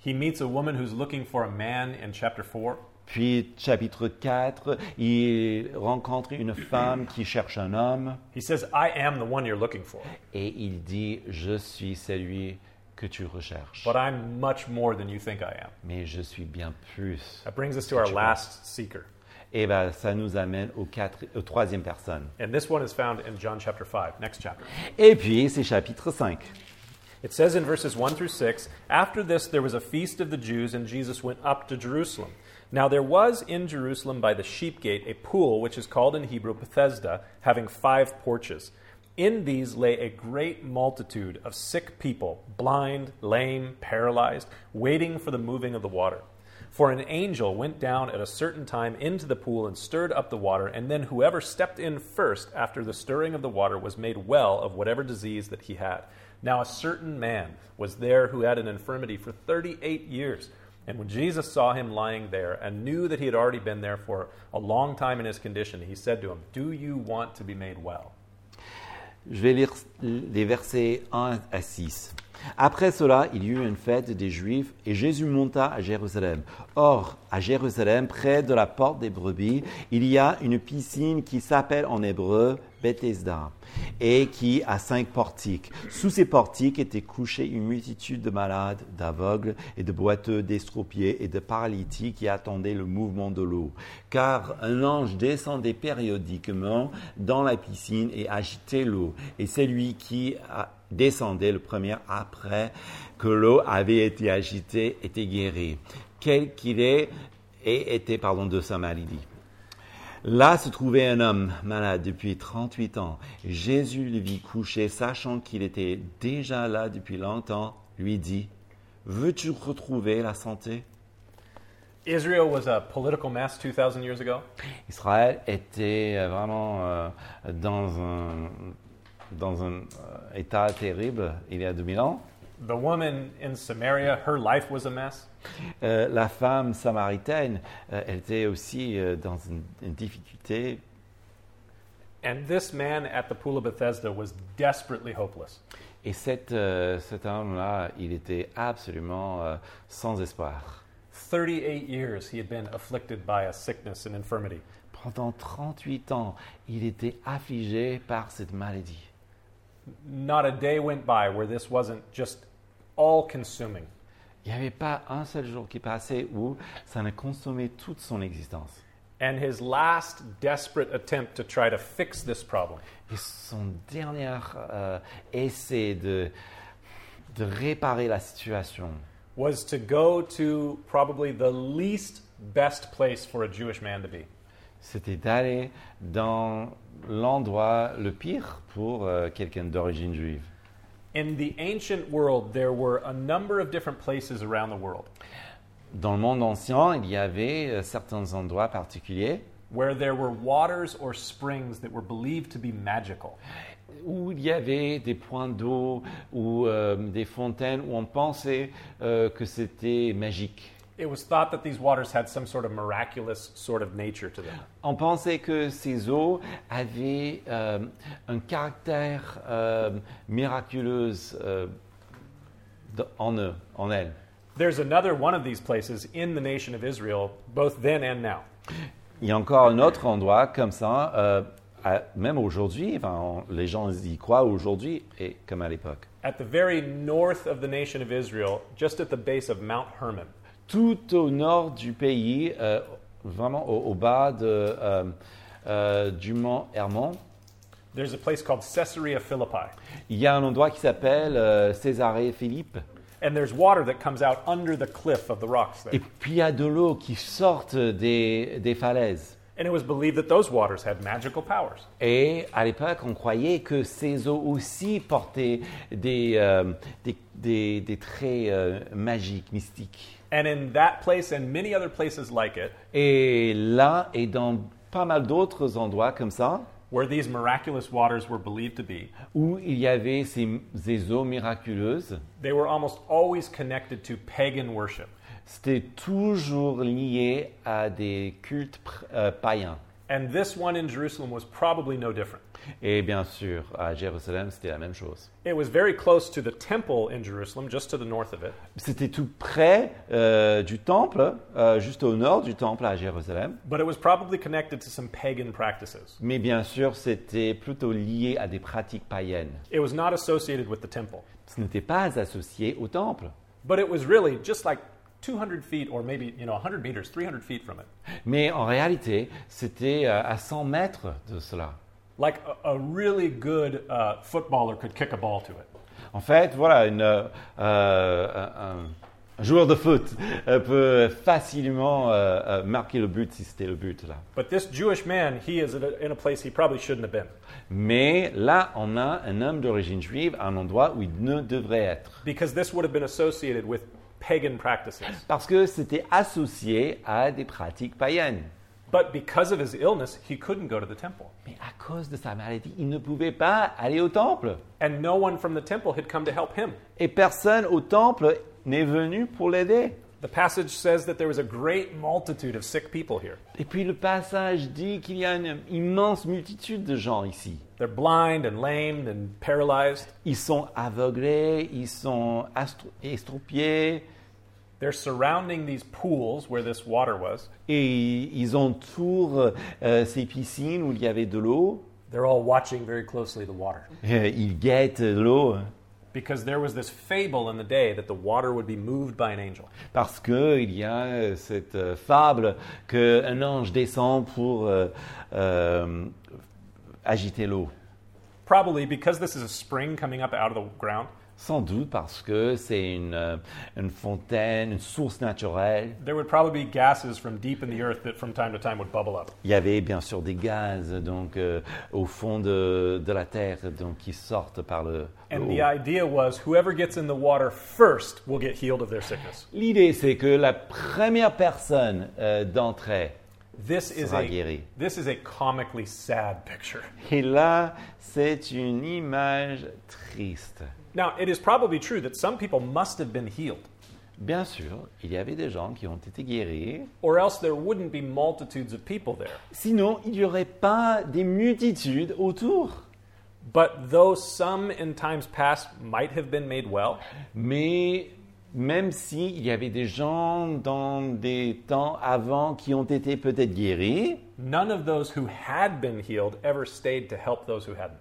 He meets a woman who's looking for a man in chapter 4. puis chapitre 4, il rencontre une femme qui cherche un homme, He says, I am the one you're looking for, et il dit, je suis celui que tu recherches. but I'm much more than you think I am. Mais je suis bien plus. That brings us to our last seeker. Et ben, ça nous amène au, quatre, au troisième personne. And this one is found in John chapter 5, next chapter. Et puis, c'est chapitre 5. It says in verses 1 through 6 After this, there was a feast of the Jews, and Jesus went up to Jerusalem. Now there was in Jerusalem by the sheep gate a pool, which is called in Hebrew Bethesda, having five porches. In these lay a great multitude of sick people, blind, lame, paralyzed, waiting for the moving of the water. For an angel went down at a certain time into the pool and stirred up the water, and then whoever stepped in first after the stirring of the water was made well of whatever disease that he had. Now a certain man was there who had an infirmity for 38 years. And when Jesus saw him lying there and knew that he had already been there for a long time in his condition, he said to him, Do you want to be made well? Je vais lire les versets 1 à 6. Après cela, il y eut une fête des Juifs et Jésus monta à Jérusalem. Or, à Jérusalem, près de la porte des brebis, il y a une piscine qui s'appelle en hébreu Bethesda et qui a cinq portiques. Sous ces portiques étaient couchés une multitude de malades, d'aveugles et de boiteux, d'estropiés et de paralytiques qui attendaient le mouvement de l'eau. Car un ange descendait périodiquement dans la piscine et agitait l'eau. Et c'est lui qui a descendait le premier après que l'eau avait été agitée était guéri, quel qu'il est et était pardon de sa maladie. Là se trouvait un homme malade depuis 38 ans. Jésus le vit couché, sachant qu'il était déjà là depuis longtemps, lui dit, Veux-tu retrouver la santé? Israel was a political mess 2,000 years ago. Israël était euh, vraiment euh, dans un dans un état terrible il y a 2000 ans. The woman in Samaria, her life was a mess. Euh, la femme samaritaine, euh, elle était aussi euh, dans une, une difficulté. And this man at the pool of Bethesda was desperately hopeless. Et cet, euh, cet homme-là, il était absolument euh, sans espoir. 38 years he had been afflicted by a sickness and infirmity. Pendant 38 ans, il était affligé par cette maladie. Not a day went by where this wasn't just all consuming. Il n'y avait pas un seul jour qui passait où ça ne consommait toute son existence. And his last desperate attempt to try to fix this problem Et son dernier euh, essai de, de réparer la situation, was to go to probably the least best place for a Jewish man to be. C'était d'aller dans l'endroit le pire pour euh, quelqu'un d'origine juive. In the ancient world, there were a number of different places around the world Dans le monde ancien, il y avait euh, certains endroits particuliers where there were waters or springs that were believed to be magical. où il y avait des points d'eau ou euh, des fontaines où on pensait euh, que c'était magique. It was thought that these waters had some sort of miraculous sort of nature to them. On pensait que ces eaux avaient euh, un caractère euh, miraculeux euh, en eux, en elles. There's another one of these places in the nation of Israel, both then and now. Il y a encore un autre endroit comme ça, euh, à- même aujourd'hui, enfin, les gens y croient aujourd'hui et comme à l'époque. At the very north of the nation of Israel, just at the base of Mount Hermon, Tout au nord du pays, euh, vraiment au, au bas de, euh, euh, du mont Hermon, there's a place called Caesarea Philippi. il y a un endroit qui s'appelle Césarée Philippe. And there's water that comes out under the cliff of the rocks there. Et puis il y a de l'eau qui sort des, des falaises. And it was believed that those waters had magical powers. Et à l'époque, on croyait que ces eaux aussi portaient des, euh, des, des- des traits euh, magiques, mystiques. And in that place and many other places like it, Et là, et dans pas mal d'autres endroits comme ça, where these miraculous waters were believed to be, où il y avait ces, ces eaux miraculeuses, they were almost always connected to pagan worship. c'était toujours lié à des cultes euh, païens. And this one in Jerusalem was probably no different. Et bien sûr, à Jérusalem, c'était la même chose. It was very close to the temple in Jerusalem, just to the north of it. C'était tout près euh, du temple, euh, juste au nord du temple à Jérusalem. But it was probably connected to some pagan practices. Mais bien sûr, c'était plutôt lié à des pratiques païennes. It was not associated with the temple, Ce n'était pas associé au temple. but it was really just like 200 feet or maybe, you know, 100 meters, 300 feet from it. Mais en réalité, c'était euh, à 100 mètres de cela. Like a, a really good uh, footballer could kick a ball to it. En fait, voilà, une, euh, euh, un, un joueur de foot euh, peut facilement euh, euh, marquer le but si c'était le but là. But this Jewish man, he is in a, in a place he probably shouldn't have been. Mais là, on a un homme d'origine juive à un endroit où il ne devrait être. Because this would have been associated with pagan practices. parce que c'était associé à des pratiques païennes. But because of his illness, he couldn't go to the temple. Mais à cause de sa maladie, il ne pouvait pas aller au temple. And no one from the temple had come to help him. Et personne au temple n'est venu pour l'aider. The passage says that there was a great multitude of sick people here. Et puis le passage dit qu'il y a une immense multitude de gens ici. They're blind and lamed and paralyzed. Ils sont aveuglés, ils sont estropiés, They're surrounding these pools where this water was. et ils entourent euh, ces piscines où il y avait de l'eau. They're all watching very closely the water. Euh, Ils guettent l'eau Because there was this fable in the day that the water would be moved by an angel. parce qu'il y a euh, cette euh, fable qu'un ange descend pour euh, euh, agiter l'eau. Probably because this is a spring coming up out of the ground, Sans doute parce que c'est une, euh, une fontaine, une source naturelle. there would probably be gases from deep in the earth that from time to time would bubble up. Il y avait bien sûr des gaz donc euh, au fond de, de la terre donc qui sortent par le. And haut. the idea was whoever gets in the water first will get healed of their sickness. L'idée c'est que la première personne euh, d'entrée This is sera a guérie. this is a comically sad picture. Et là, c'est une image triste. Now, it is probably true that some people must have been healed, Bien sûr, il y avait des gens qui ont été guéris. or else there wouldn't be multitudes of people there. Sinon, il n'y aurait pas des multitudes autour. But though some in times past might have been made well, Mais même s'il y avait des gens dans des temps avant qui ont été peut-être guéris, none of those who had been healed ever stayed to help those who hadn't.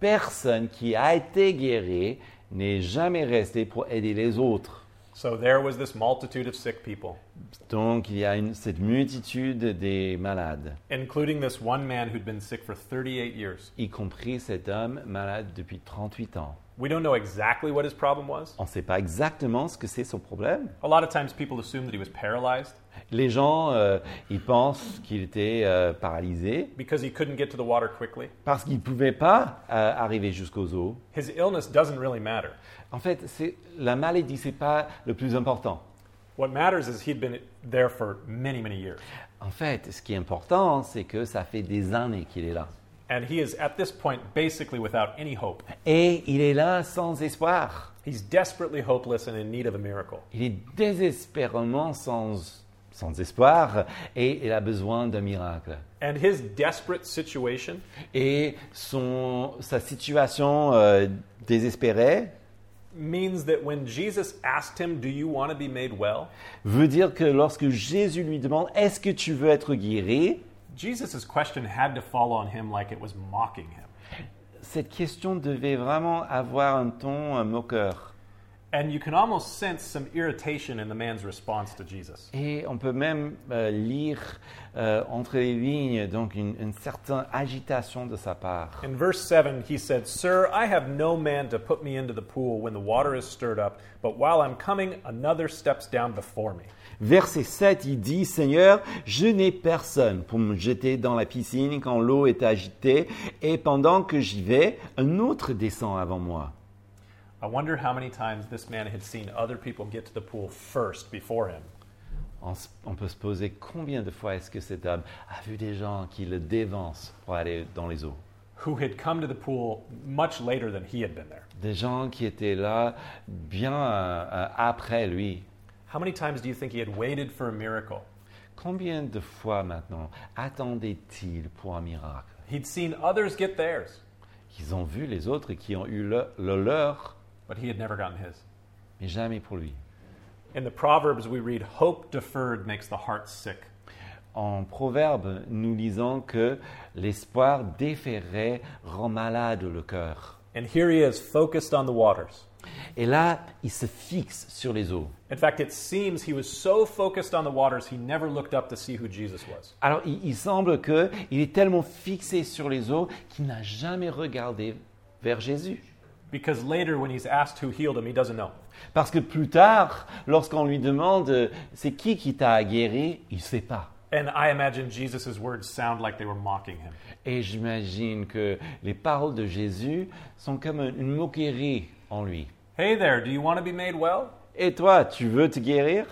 Personne qui a été guéri n'est jamais resté pour aider les autres. So there was this multitude of sick people, Donc il y a une- cette multitude des malades, including this one man who'd been sick for 38 years. y compris cet homme malade depuis 38 ans. We don't know exactly what his problem was. On ne sait pas exactement ce que c'est son problème. A lot of times people assume that he was paralyzed Les gens, euh, ils pensent qu'il était euh, paralysé because he couldn't get to the water quickly. parce qu'il ne pouvait pas euh, arriver jusqu'aux eaux. His illness doesn't really matter. En fait, c'est- la maladie, ce n'est pas le plus important. What matters is he'd been there for many, many years. En fait, ce qui est important, c'est que ça fait des années qu'il est là. And he is at this point basically without any hope. Et il est là sans espoir. He's desperately hopeless and in need of a miracle. Il est désespérément sans, sans espoir et il a besoin d'un miracle. And his desperate situation Et son, sa situation euh, désespérée means that when Jesus asked him, Do you want to be made well? veut dire que lorsque Jésus lui demande Est-ce que tu veux être guéri? Jesus' question had to fall on him like it was mocking him. Cette question devait vraiment avoir un ton moqueur. And you can almost sense some irritation in the man's response to Jesus. Et on peut même euh, lire euh, entre les lignes donc une, une certaine agitation de sa part. In verse 7, he said, Sir, I have no man to put me into the pool when the water is stirred up, but while I'm coming, another steps down before me. Verset 7, il dit, Seigneur, je n'ai personne pour me jeter dans la piscine quand l'eau est agitée, et pendant que j'y vais, un autre descend avant moi. I wonder how many times this man had seen other people get to the pool first before him. On, s- on peut se poser combien de fois est-ce que cet homme a vu des gens qui le dévancent pour aller dans les eaux? Who had come to the pool much later than he had been there. Des gens qui étaient là bien euh, euh, après lui. How many times do you think he had waited for a miracle? Combien de fois maintenant attendait-il pour un miracle He'd seen others get theirs, Ils ont vu les autres qui ont eu le, le leur, but he had never gotten his. mais jamais pour lui. In the Proverbs, we read, Hope deferred makes the heart sick. En proverbe, nous lisons que l'espoir déféré rend malade le cœur. And here he is, focused on the waters. Et là, il se fixe sur les eaux. In fact, it seems he was so focused on the waters, he never looked up to see who Jesus was. Alors, il, il semble que il est tellement fixé sur les eaux qu'il n'a jamais regardé vers Jésus. Because later, when he's asked who healed him, he doesn't know. Parce que plus tard, lorsqu'on lui demande euh, c'est qui qui t'a guéri, il ne sait pas. And I imagine Jesus' words sound like they were mocking him. Et j'imagine que les paroles de Jésus sont comme une moquerie en lui. Hey there, do you want to be made well? Et toi, tu veux te guérir?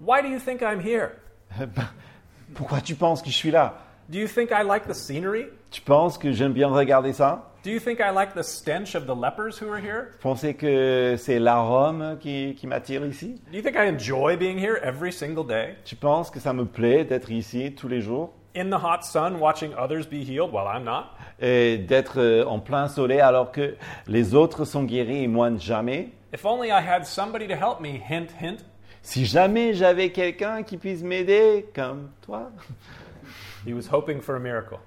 Why do you think I'm here? Ben, Pourquoi tu penses que je suis là? Do you think I like the scenery? Tu penses que j'aime bien regarder ça? Do you think I like the stench of the lepers who are here? Vous pensez que c'est l'arôme qui, qui m'attire ici? Do you think I enjoy being here every single day? Tu penses que ça me plaît d'être ici tous les jours? In the hot sun, watching others be healed? While I'm not? et d'être euh, en plein soleil alors que les autres sont guéris et moi jamais If only I had somebody to help me, hint, hint. Si jamais j'avais quelqu'un qui puisse m'aider comme toi, He was hoping for a miracle.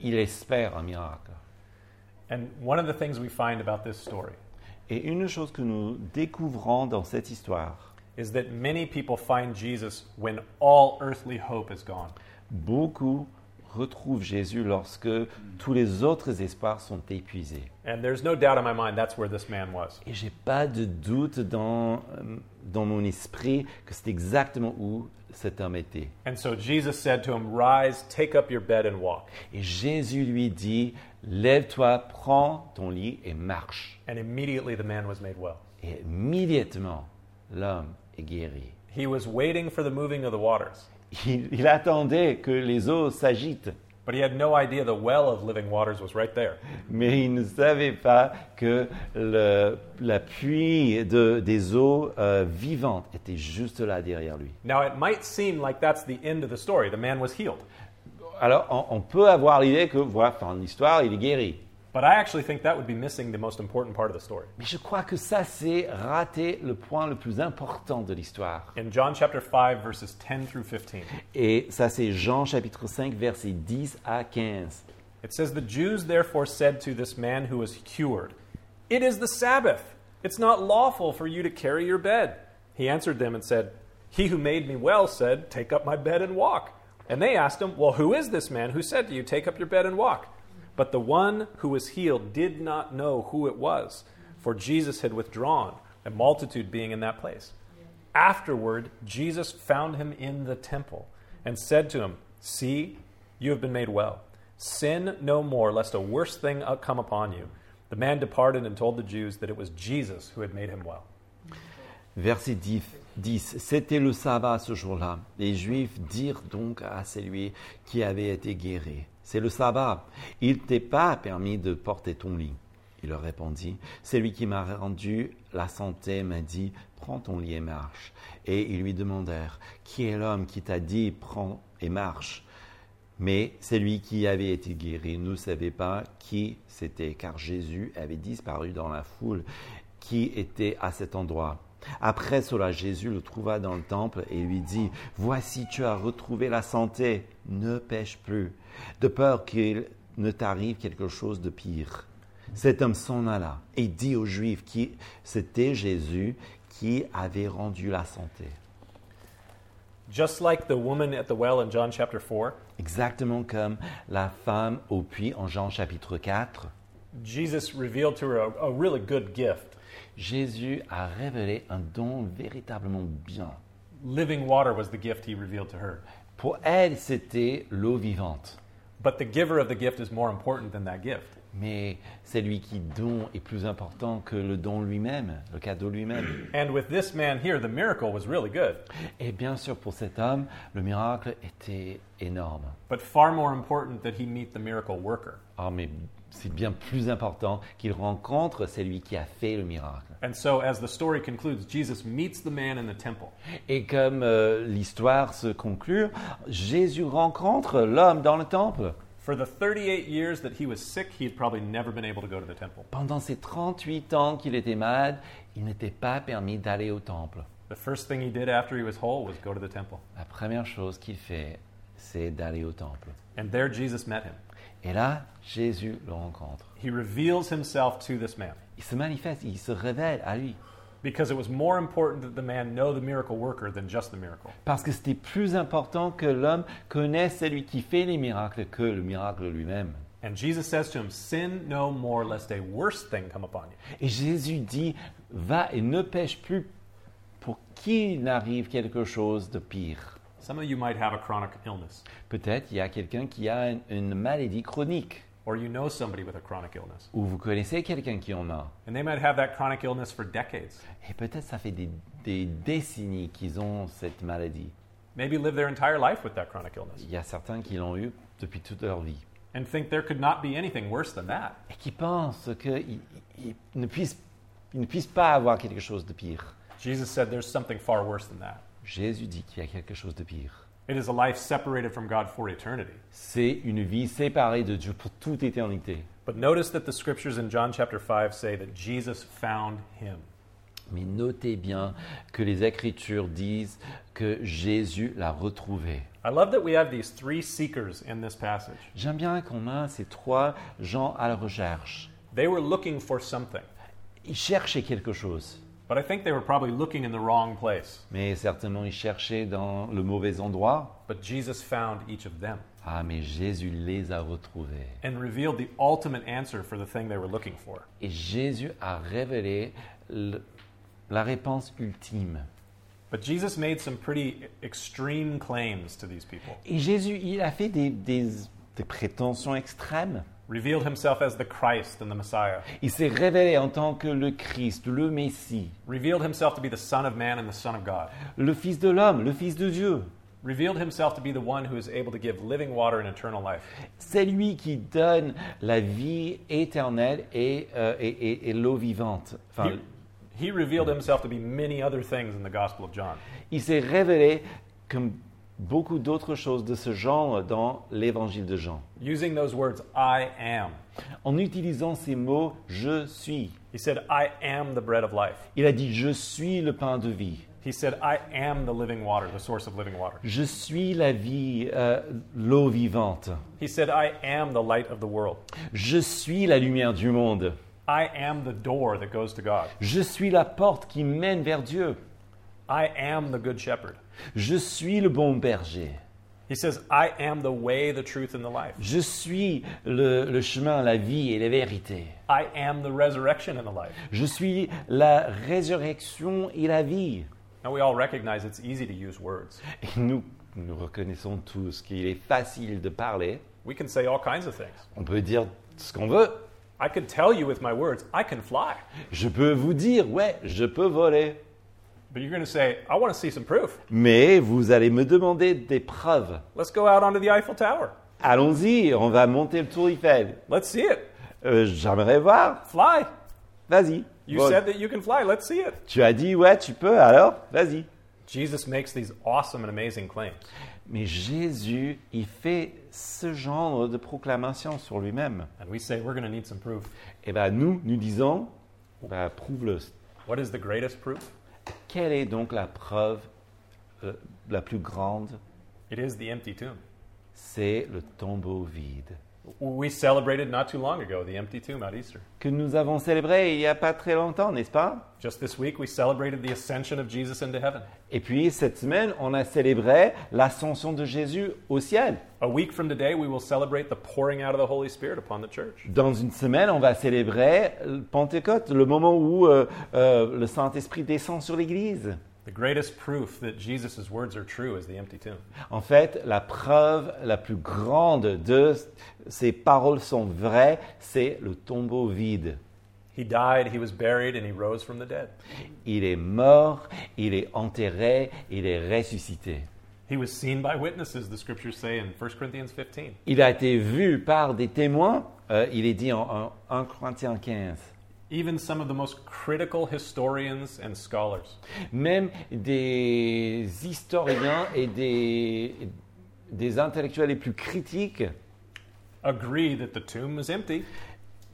il espère un miracle. And one of the things we find about this story Et une chose que nous découvrons dans cette histoire, is that many people find Jesus when all earthly hope is gone. Beaucoup retrouvent Jésus lorsque tous les autres espoirs sont épuisés. And there's no doubt in my mind that's where this man was. Et j'ai pas de doute dans, euh, dans mon esprit que c'est exactement où cet homme était. And so Jesus said to him, Rise, take up your bed, and walk. Et Jésus lui dit, lève-toi, prends ton lit et marche. And immediately the man was made well. Et immédiatement, l'homme est guéri. He was waiting for the moving of the waters, Il, il attendait que les eaux s'agitent, but he had no idea the well of living waters was right there. mais il ne savait pas que le- la pluie de- des eaux euh, vivantes était juste là derrière lui. Now, it might seem like that's the end of the story. The man was healed. Alors, on, on peut avoir l'idée que, voilà, fin de l'histoire, il est guéri. But I actually think that would be missing the most important part of the story. Mais je crois que ça, c'est rater le point le plus important de l'histoire. In John chapter 5, verses 10 through 15, Et ça, c'est Jean chapitre 5, versets 10 à 15. it says, The Jews therefore said to this man who was cured, It is the Sabbath. It's not lawful for you to carry your bed. He answered them and said, He who made me well said, Take up my bed and walk. And they asked him, Well, who is this man who said to you, Take up your bed and walk? But the one who was healed did not know who it was, for Jesus had withdrawn, a multitude being in that place. Afterward, Jesus found him in the temple and said to him, See, you have been made well. Sin no more, lest a worse thing come upon you. The man departed and told the Jews that it was Jesus who had made him well. Verset 10. 10. C'était le sabbat ce jour-là. Les Juifs dirent donc à celui qui avait été guéri, C'est le sabbat. Il t'est pas permis de porter ton lit. Il leur répondit, Celui qui m'a rendu la santé m'a dit, Prends ton lit et marche. Et ils lui demandèrent, Qui est l'homme qui t'a dit, Prends et marche? Mais celui qui avait été guéri ne savait pas qui c'était, car Jésus avait disparu dans la foule qui était à cet endroit. Après cela, Jésus le trouva dans le temple et lui dit, Voici, tu as retrouvé la santé, ne pêche plus, de peur qu'il ne t'arrive quelque chose de pire. Cet homme s'en alla et dit aux Juifs que c'était Jésus qui avait rendu la santé. Just like the woman at the well in John chapter 4, Exactement comme la femme au puits en Jean chapitre 4, Jesus revealed to her a, a really good gift. Jésus a révélé un don véritablement bien. Living water was the gift he revealed to her. Pour elle, c'était l'eau vivante. But the giver of the gift is more important than that gift. Mais celui qui donne est plus important que le don lui-même, le cadeau lui-même. And with this man here, the miracle was really good. Et bien sûr, pour cet homme, le miracle était énorme. But far more important that he meet the miracle worker. Ah, mais c'est bien plus important qu'il rencontre celui qui a fait le miracle. And so, as the story concludes, Jesus meets the man in the temple. Et comme euh, l'histoire se conclut, Jésus rencontre l'homme dans le temple. For the 38 years that he was sick, he had probably never been able to go to the temple. Pendant ces 38 ans qu'il était malade, il n'était pas permis d'aller au temple. The first thing he did after he was whole was go to the temple. La première chose qu'il fait, c'est d'aller au temple. And there Jesus met him. Et là, Jésus le rencontre. He reveals himself to this man Il se manifeste, il se révèle à lui. because it was more important that the man know the miracle worker than just the miracle. Parce que c'était plus important que l'homme connaisse celui qui fait les miracles que le miracle lui-même. And Jesus says to him, Sin no more, lest a worse thing come upon you. Et Jésus dit, va et ne pêche plus pour qu'il n'arrive quelque chose de pire. Some of you might have a chronic illness. Peut-être il y a quelqu'un qui a une, une maladie chronique. or you know somebody with a chronic illness. ou vous connaissez quelqu'un qui en a. And they might have that chronic illness for decades, Et peut-être ça fait des, des décennies qu'ils ont cette maladie. maybe live their entire life with that chronic illness, Il y a certains qui l'ont eu depuis toute leur vie. and think there could not be anything worse than that. Et qui pensent qu'ils ils ne, puissent, ils ne puissent pas avoir quelque chose de pire. Jesus said there's something far worse than that. Jésus dit qu'il y a quelque chose de pire. It is a life separated from God for eternity. C'est une vie séparée de Dieu pour toute éternité. But notice that the scriptures in John chapter 5 say that Jesus found him. Mais notez bien que les Écritures disent que Jésus l'a retrouvé. I love that we have these three seekers in this passage. J'aime bien qu'on a ces trois gens à la recherche. They were looking for something, Ils cherchaient quelque chose, but I think they were probably looking in the wrong place. mais certainement ils cherchaient dans le mauvais endroit. But Jesus found each of them Ah, mais Jésus les a retrouvés. and revealed the ultimate answer for the thing they were looking for. Et Jésus a révélé le- la réponse ultime. But Jesus made some pretty extreme claims to these people, Et Jésus, il a fait des, des- des prétentions extrêmes. Revealed himself as the Christ and the Messiah, Il s'est révélé en tant que le Christ, le Messie, revealed himself to be the Son of Man and the Son of God, le Fils de l'homme, le Fils de Dieu. revealed himself to be the one who is able to give living water and eternal life. C'est lui qui donne la vie éternelle et, euh, et- et- et l'eau vivante. Enfin, He, he revealed himself to be many other things in the Gospel of John. il s'est révélé comme beaucoup d'autres choses de ce genre dans l'évangile de Jean. Using those words, I am. En utilisant ces mots, je suis. He said, I am the bread of life. Il a dit, je suis le pain de vie. He said, I am the living water, the source of living water. Je suis la vie, euh, l'eau vivante. He said, I am the light of the world. Je suis la lumière du monde. I am the door that goes to God. Je suis la porte qui mène vers Dieu. I am the good shepherd. Je suis le bon berger. He says, I am the way, the truth, and the life. Je suis le, le chemin, la vie et la vérité. I am the resurrection and the life. Je suis la résurrection et la vie. Now, we all recognize it's easy to use words. Et nous, nous reconnaissons tous qu'il est facile de parler. We can say all kinds of things. On peut dire ce qu'on veut. I could tell you with my words, I can fly. Je peux vous dire, ouais, je peux voler. But you're going to say, I want to see some proof. Mais vous allez me demander des preuves. Let's go out onto the Eiffel Tower. Allons-y, on va monter le Tour Eiffel. Let's see it. Euh, J'aimerais voir. Fly. Vas-y. You Vole. said that you can fly. Let's see it. Tu as dit, ouais, tu peux, alors vas-y. Jesus makes these awesome and amazing claims. Mais Jésus, il fait ce genre de proclamation sur lui-même. And we say, we're going to need some proof. Et bien nous, nous disons, bah, prouve-le. What is the greatest proof? Quelle est donc la preuve euh, la plus grande? It is the empty tomb. C'est le tombeau vide. We celebrated not too long ago the empty tomb at Easter. Que nous avons célébré il n'y a pas très longtemps, n'est-ce pas? Just this week, we celebrated the ascension of Jesus into heaven. Et puis cette semaine, on a célébré l'ascension de Jésus au ciel. A week from today, we will celebrate the pouring out of the Holy Spirit upon the church. Dans une semaine, on va célébrer le Pentecôte, le moment où euh, euh, le Saint-Esprit descend sur l'Église. The greatest proof that Jesus' words are true is the empty tomb. En fait, la preuve la plus grande de ces paroles sont vraies, c'est le tombeau vide. He died, he was buried, and he rose from the dead. Il est mort, il est enterré, il est ressuscité. He was seen by witnesses, the scriptures say in 1 Corinthians 15. Il a été vu par des témoins, euh, il est dit en, en 1 Corinthiens 15. Even some of the most critical historians and scholars Même des historiens et des, des intellectuels les plus critiques agree that the tomb was empty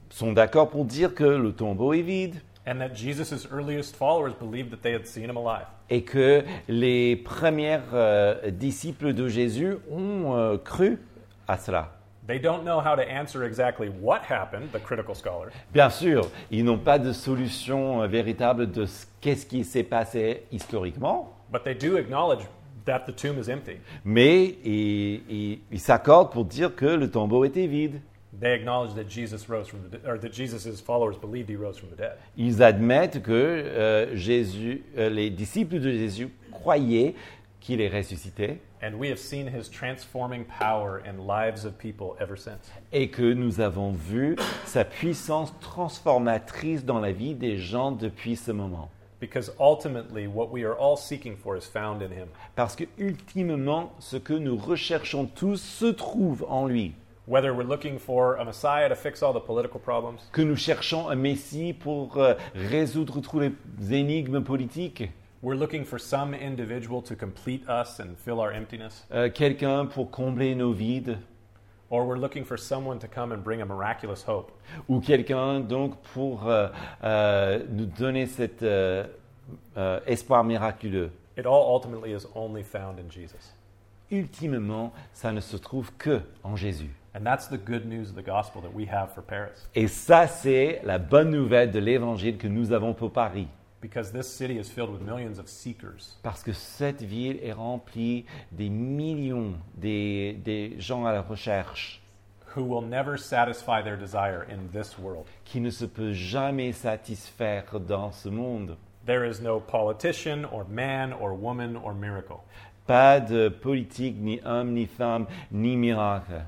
sont d'accord pour dire que le tombeau est vide and that Jesus' earliest followers believed that they had seen him alive. et que les premiers euh, disciples de Jésus ont euh, cru à cela. They don't know how to answer exactly what happened, the critical scholars, Bien sûr, ils n'ont pas de solution euh, véritable de ce- qu'est-ce qui s'est passé historiquement, but they do acknowledge that the tomb is empty. mais ils s'accordent pour dire que le tombeau était vide. They acknowledge that Jesus rose from the or that Jesus' followers believed he rose from the dead. Ils admettent que euh, Jésus, euh, les disciples de Jésus croyaient qu'il est ressuscité and we have seen his transforming power in lives of people ever since. et que nous avons vu sa puissance transformatrice dans la vie des gens depuis ce moment. Because ultimately, what we are all seeking for is found in him. Parce que ultimement, ce que nous recherchons tous se trouve en lui. Whether we're looking for a Messiah to fix all the political problems, Que nous cherchons un Messie pour euh, résoudre tous les énigmes politiques, we're looking for some individual to complete us and fill our emptiness, euh, quelqu'un pour combler nos vides, or we're looking for someone to come and bring a miraculous hope. ou quelqu'un donc pour euh, euh, nous donner cet euh, euh, espoir miraculeux. It all ultimately is only found in Jesus. Ultimement, ça ne se trouve que en Jésus. And that's the good news of the gospel that we have for Paris. Et ça, c'est la bonne nouvelle de l'évangile que nous avons pour Paris. Because this city is filled with millions of seekers Parce que cette ville est remplie des millions des, des gens à la recherche who will never satisfy their desire in this world. qui ne se peut jamais satisfaire dans ce monde. There is no politician or man or woman or miracle Pas de politique, ni homme, ni femme, ni miracle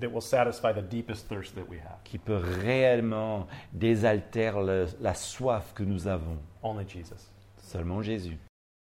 that will satisfy the deepest thirst that we have. qui peut réellement désaltérer le- la soif que nous avons. Only Jesus. Seulement Jésus.